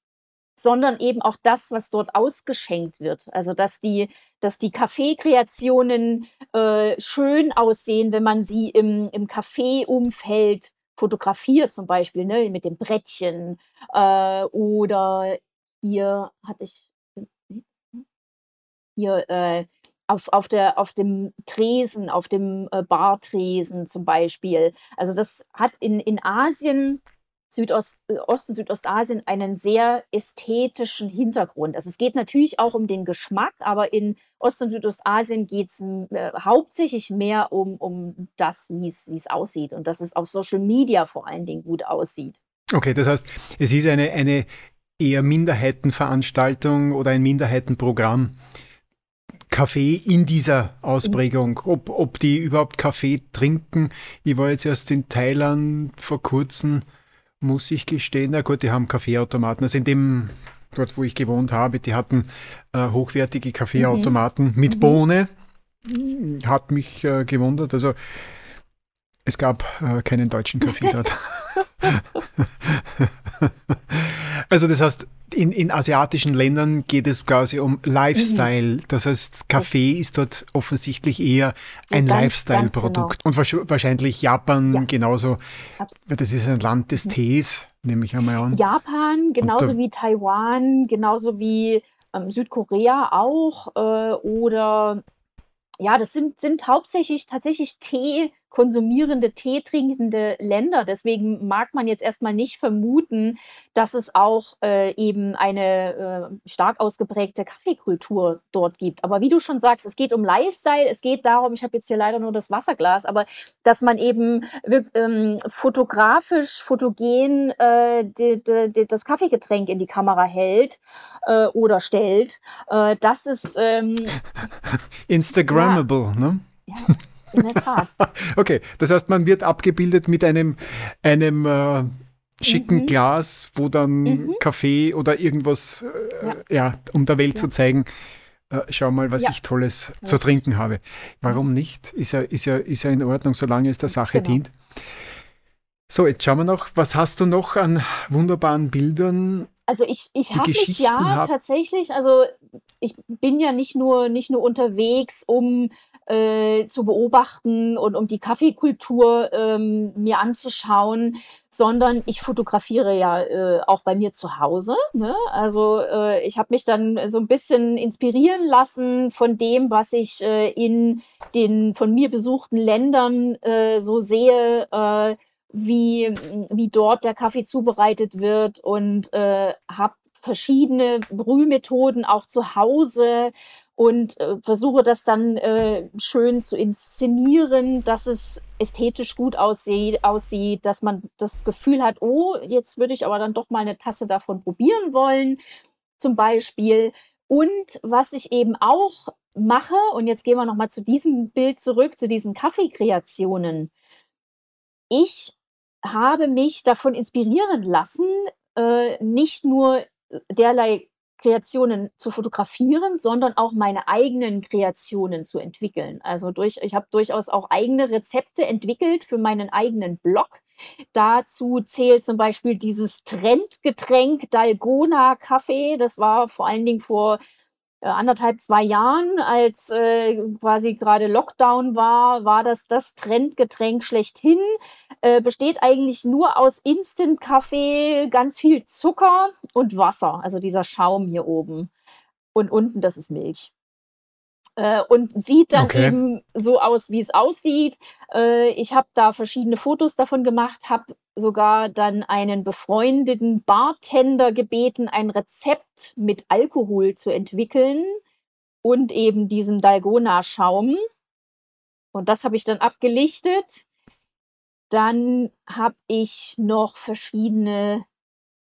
sondern eben auch das, was dort ausgeschenkt wird. Also dass die, dass die Kaffeekreationen äh, schön aussehen, wenn man sie im, im Café-Umfeld fotografiert, zum Beispiel, ne, mit dem Brettchen. Äh, oder hier hatte ich hier äh, auf, auf, der, auf dem Tresen, auf dem äh, Bartresen zum Beispiel. Also das hat in, in Asien, Südost, äh, Ost- und Südostasien einen sehr ästhetischen Hintergrund. Also es geht natürlich auch um den Geschmack, aber in Ost- und Südostasien geht es äh, hauptsächlich mehr um, um das, wie es aussieht und dass es auf Social Media vor allen Dingen gut aussieht. Okay, das heißt, es ist eine, eine eher Minderheitenveranstaltung oder ein Minderheitenprogramm. Kaffee in dieser Ausprägung, ob, ob die überhaupt Kaffee trinken. Ich war jetzt erst in Thailand vor kurzem, muss ich gestehen, na gut, die haben Kaffeeautomaten. Also in dem, dort wo ich gewohnt habe, die hatten äh, hochwertige Kaffeeautomaten mit Mhm. Bohne. Hat mich äh, gewundert. Also es gab äh, keinen deutschen Kaffee dort. also das heißt, in, in asiatischen Ländern geht es quasi um Lifestyle. Das heißt, Kaffee ist dort offensichtlich eher ein Lifestyle-Produkt. Und wahrsch- wahrscheinlich Japan Ja. genauso. Das ist ein Land des Tees, nehme ich einmal an. Japan, genauso wie Taiwan, genauso wie ähm, Südkorea auch äh, oder ja, das sind, sind hauptsächlich tatsächlich Tee konsumierende, Tee trinkende Länder. Deswegen mag man jetzt erstmal nicht vermuten, dass es auch äh, eben eine äh, stark ausgeprägte Kaffeekultur dort gibt. Aber wie du schon sagst, es geht um Lifestyle, es geht darum, ich habe jetzt hier leider nur das Wasserglas, aber dass man eben ähm, fotografisch, fotogen äh, die, die, die, das Kaffeegetränk in die Kamera hält äh, oder stellt, äh, das ist ähm, Instagrammable, ja, ne? Ja. In der Tat. okay, das heißt, man wird abgebildet mit einem, einem äh, schicken Mhm. Glas, wo dann Mhm. Kaffee oder irgendwas, äh, ja. Ja. um der Welt Ja. zu zeigen, äh, schau mal, was Ja. ich Tolles zu trinken habe. Warum nicht? Ist ja, ist, ja, ist ja in Ordnung, solange es der Sache Genau. dient. So, jetzt schauen wir noch, was hast du noch an wunderbaren Bildern? Also ich, ich habe mich ja hab- tatsächlich, also ich bin ja nicht nur, nicht nur unterwegs, um äh, zu beobachten und um die Kaffeekultur ähm, mir anzuschauen, sondern ich fotografiere ja äh, auch bei mir zu Hause. Ne? Also äh, ich habe mich dann so ein bisschen inspirieren lassen von dem, was ich äh, in den von mir besuchten Ländern äh, so sehe. Äh, wie, wie dort der Kaffee zubereitet wird und äh, habe verschiedene Brühmethoden auch zu Hause und äh, versuche das dann äh, schön zu inszenieren, dass es ästhetisch gut aussieht, aussieht, dass man das Gefühl hat, oh, jetzt würde ich aber dann doch mal eine Tasse davon probieren wollen, zum Beispiel. Und was ich eben auch mache, und jetzt gehen wir nochmal zu diesem Bild zurück, zu diesen Kaffeekreationen. Ich habe mich davon inspirieren lassen, äh, nicht nur derlei Kreationen zu fotografieren, sondern auch meine eigenen Kreationen zu entwickeln. Also durch, ich habe durchaus auch eigene Rezepte entwickelt für meinen eigenen Blog. Dazu zählt zum Beispiel dieses Trendgetränk Dalgona Kaffee. Das war vor allen Dingen vor anderthalb, zwei Jahren, als äh, quasi gerade Lockdown war, war das das Trendgetränk schlechthin. Äh, besteht eigentlich nur aus Instant-Kaffee, ganz viel Zucker und Wasser, also dieser Schaum hier oben. Und unten, das ist Milch. Äh, und sieht dann Okay. eben so aus, wie es aussieht. Äh, ich habe da verschiedene Fotos davon gemacht, habe sogar dann einen befreundeten Bartender gebeten, ein Rezept mit Alkohol zu entwickeln und eben diesem Dalgona-Schaum. Und das habe ich dann abgelichtet. Dann habe ich noch verschiedene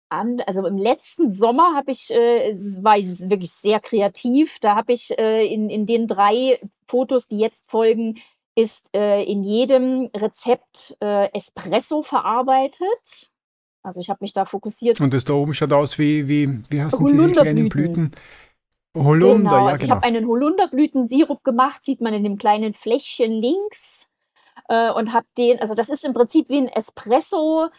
an, also im letzten Sommer habe ich, äh, war ich wirklich sehr kreativ. Da habe ich äh, in, in den drei Fotos, die jetzt folgen, ist äh, in jedem Rezept äh, Espresso verarbeitet. Also ich habe mich da fokussiert. Und das da oben schaut aus wie, wie, wie heißen diese kleinen. Blüten? Holunder, genau, ja, also ich genau. habe einen Holunderblütensirup gemacht, sieht man in dem kleinen Fläschchen links. Äh, und habe den, also das ist im Prinzip wie ein Espresso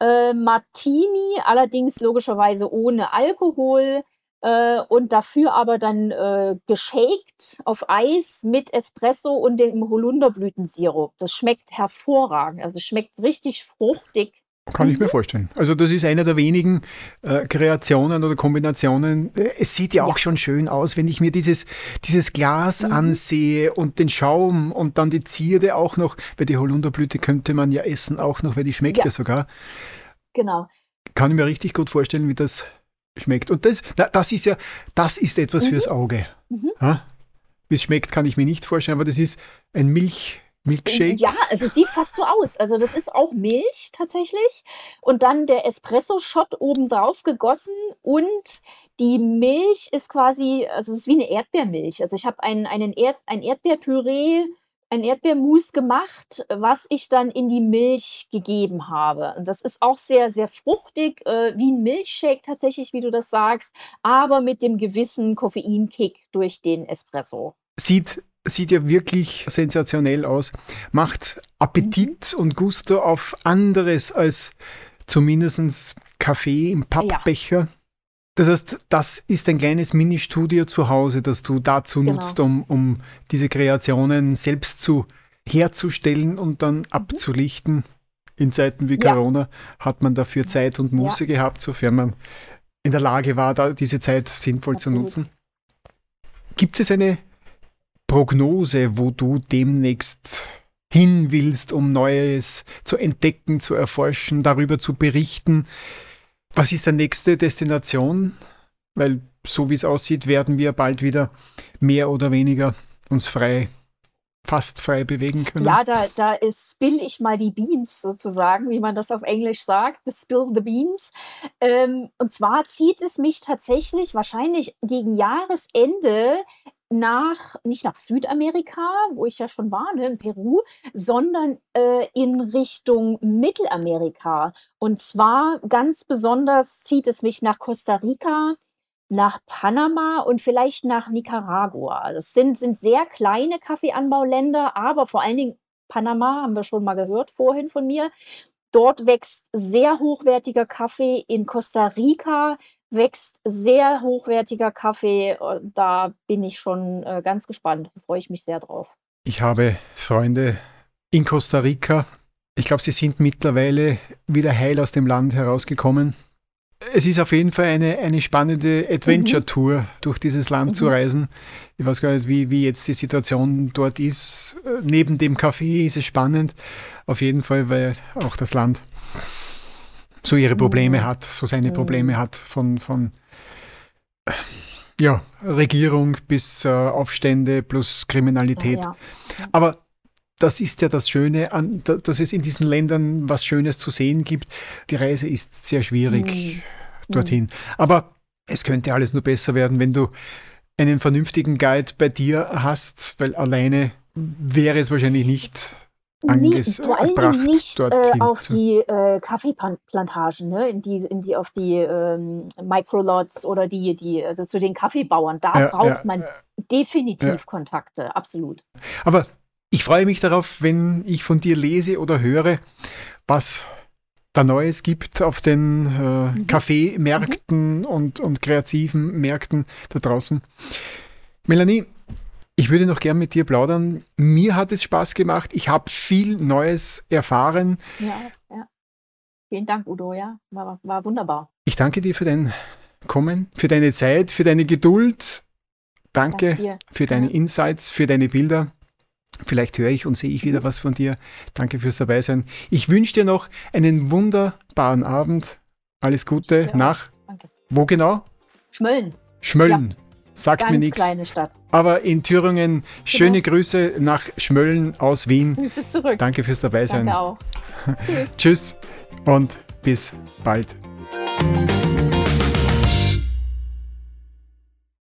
äh, Martini, allerdings logischerweise ohne Alkohol. Äh, und dafür aber dann äh, geshaked auf Eis mit Espresso und dem Holunderblütensirup. Das schmeckt hervorragend. Also schmeckt richtig fruchtig. Kann ich Mhm. mir vorstellen. Also das ist einer der wenigen äh, Kreationen oder Kombinationen. Äh, Es sieht ja auch Ja. schon schön aus, wenn ich mir dieses, dieses Glas Mhm. ansehe und den Schaum und dann die Zierde auch noch, weil die Holunderblüte könnte man ja essen auch noch, weil die schmeckt ja, Ja. sogar. Genau. Kann ich mir richtig gut vorstellen, wie das schmeckt. Und das, das ist ja, das ist etwas Mhm. fürs Auge. Mhm. Ha? Wie es schmeckt, kann ich mir nicht vorstellen, aber das ist ein Milch, Milkshake. Ja, also es sieht fast so aus. Also das ist auch Milch tatsächlich. Und dann der Espresso-Shot obendrauf gegossen und die Milch ist quasi, also es ist wie eine Erdbeermilch. Also ich habe einen, einen Erd, ein Erdbeerpüree, ein Erdbeermus gemacht, was ich dann in die Milch gegeben habe. Und das ist auch sehr, sehr fruchtig, äh, wie ein Milchshake tatsächlich, wie du das sagst, aber mit dem gewissen Koffeinkick durch den Espresso. Sieht, sieht ja wirklich sensationell aus. Macht Appetit Mhm. und Gusto auf anderes als zumindest Kaffee im Pappbecher. Das heißt, das ist ein kleines Ministudio zu Hause, das du dazu Genau. nutzt, um, um diese Kreationen selbst zu herzustellen und dann abzulichten. In Zeiten wie Mhm. Ja. Corona hat man dafür Zeit und Muße gehabt, sofern man in der Lage war, da diese Zeit sinnvoll zu Absolut. nutzen. Gibt es eine Prognose, wo du demnächst hin willst, um Neues zu entdecken, zu erforschen, darüber zu berichten? Was ist die nächste Destination? Weil so wie es aussieht, werden wir bald wieder mehr oder weniger uns frei fast frei bewegen können. Ja, da, da ist, spill ich mal die Beans sozusagen, wie man das auf Englisch sagt, spill the beans. Ähm, und zwar zieht es mich tatsächlich wahrscheinlich gegen Jahresende nach, nicht nach Südamerika, wo ich ja schon war, ne, in Peru, sondern äh, in Richtung Mittelamerika. Und zwar ganz besonders zieht es mich nach Costa Rica, nach Panama und vielleicht nach Nicaragua. Das sind, sind sehr kleine Kaffeeanbauländer, aber vor allen Dingen Panama haben wir schon mal gehört vorhin von mir. Dort wächst sehr hochwertiger Kaffee. In Costa Rica wächst sehr hochwertiger Kaffee. Da bin ich schon äh, ganz gespannt. Da freue ich mich sehr drauf. Ich habe Freunde in Costa Rica. Ich glaube, sie sind mittlerweile wieder heil aus dem Land herausgekommen. Es ist auf jeden Fall eine, eine spannende Adventure-Tour, mhm. durch dieses Land mhm. zu reisen. Ich weiß gar nicht, wie, wie jetzt die Situation dort ist. Neben dem Café ist es spannend. Auf jeden Fall, weil auch das Land so ihre Probleme mhm. hat, so seine mhm. Probleme hat von, von ja, Regierung bis äh, Aufstände plus Kriminalität. Ja, ja. Aber das ist ja das Schöne, an, dass es in diesen Ländern was Schönes zu sehen gibt. Die Reise ist sehr schwierig mhm. dorthin. Mhm. Aber es könnte alles nur besser werden, wenn du einen vernünftigen Guide bei dir hast, weil alleine wäre es wahrscheinlich nicht anges vor allem nicht äh, auf die äh, Kaffeeplantagen, ne? in die, in die, auf die ähm, Microlots oder die, die, also zu den Kaffeebauern. Da ja, braucht ja, man definitiv ja. Kontakte, absolut. Aber ich freue mich darauf, wenn ich von dir lese oder höre, was da Neues gibt auf den äh, mhm. Kaffeemärkten mhm. und, und kreativen Märkten da draußen. Melanie, ich würde noch gern mit dir plaudern. Mir hat es Spaß gemacht. Ich habe viel Neues erfahren. Ja, ja. Vielen Dank, Udo. Ja, war, war wunderbar. Ich danke dir für dein Kommen, für deine Zeit, für deine Geduld. Danke, danke für deine Insights, für deine Bilder. Vielleicht höre ich und sehe ich wieder was von dir. Danke fürs Dabeisein. Ich wünsche dir noch einen wunderbaren Abend. Alles Gute ja, nach. Danke. Wo genau? Schmölln. Schmölln. Ja. Sagt Ganz mir nichts. kleine Stadt. Aber in Thüringen schöne genau. Grüße nach Schmölln aus Wien. Grüße zurück. Danke fürs Dabeisein. Danke auch. Tschüss. Tschüss und bis bald.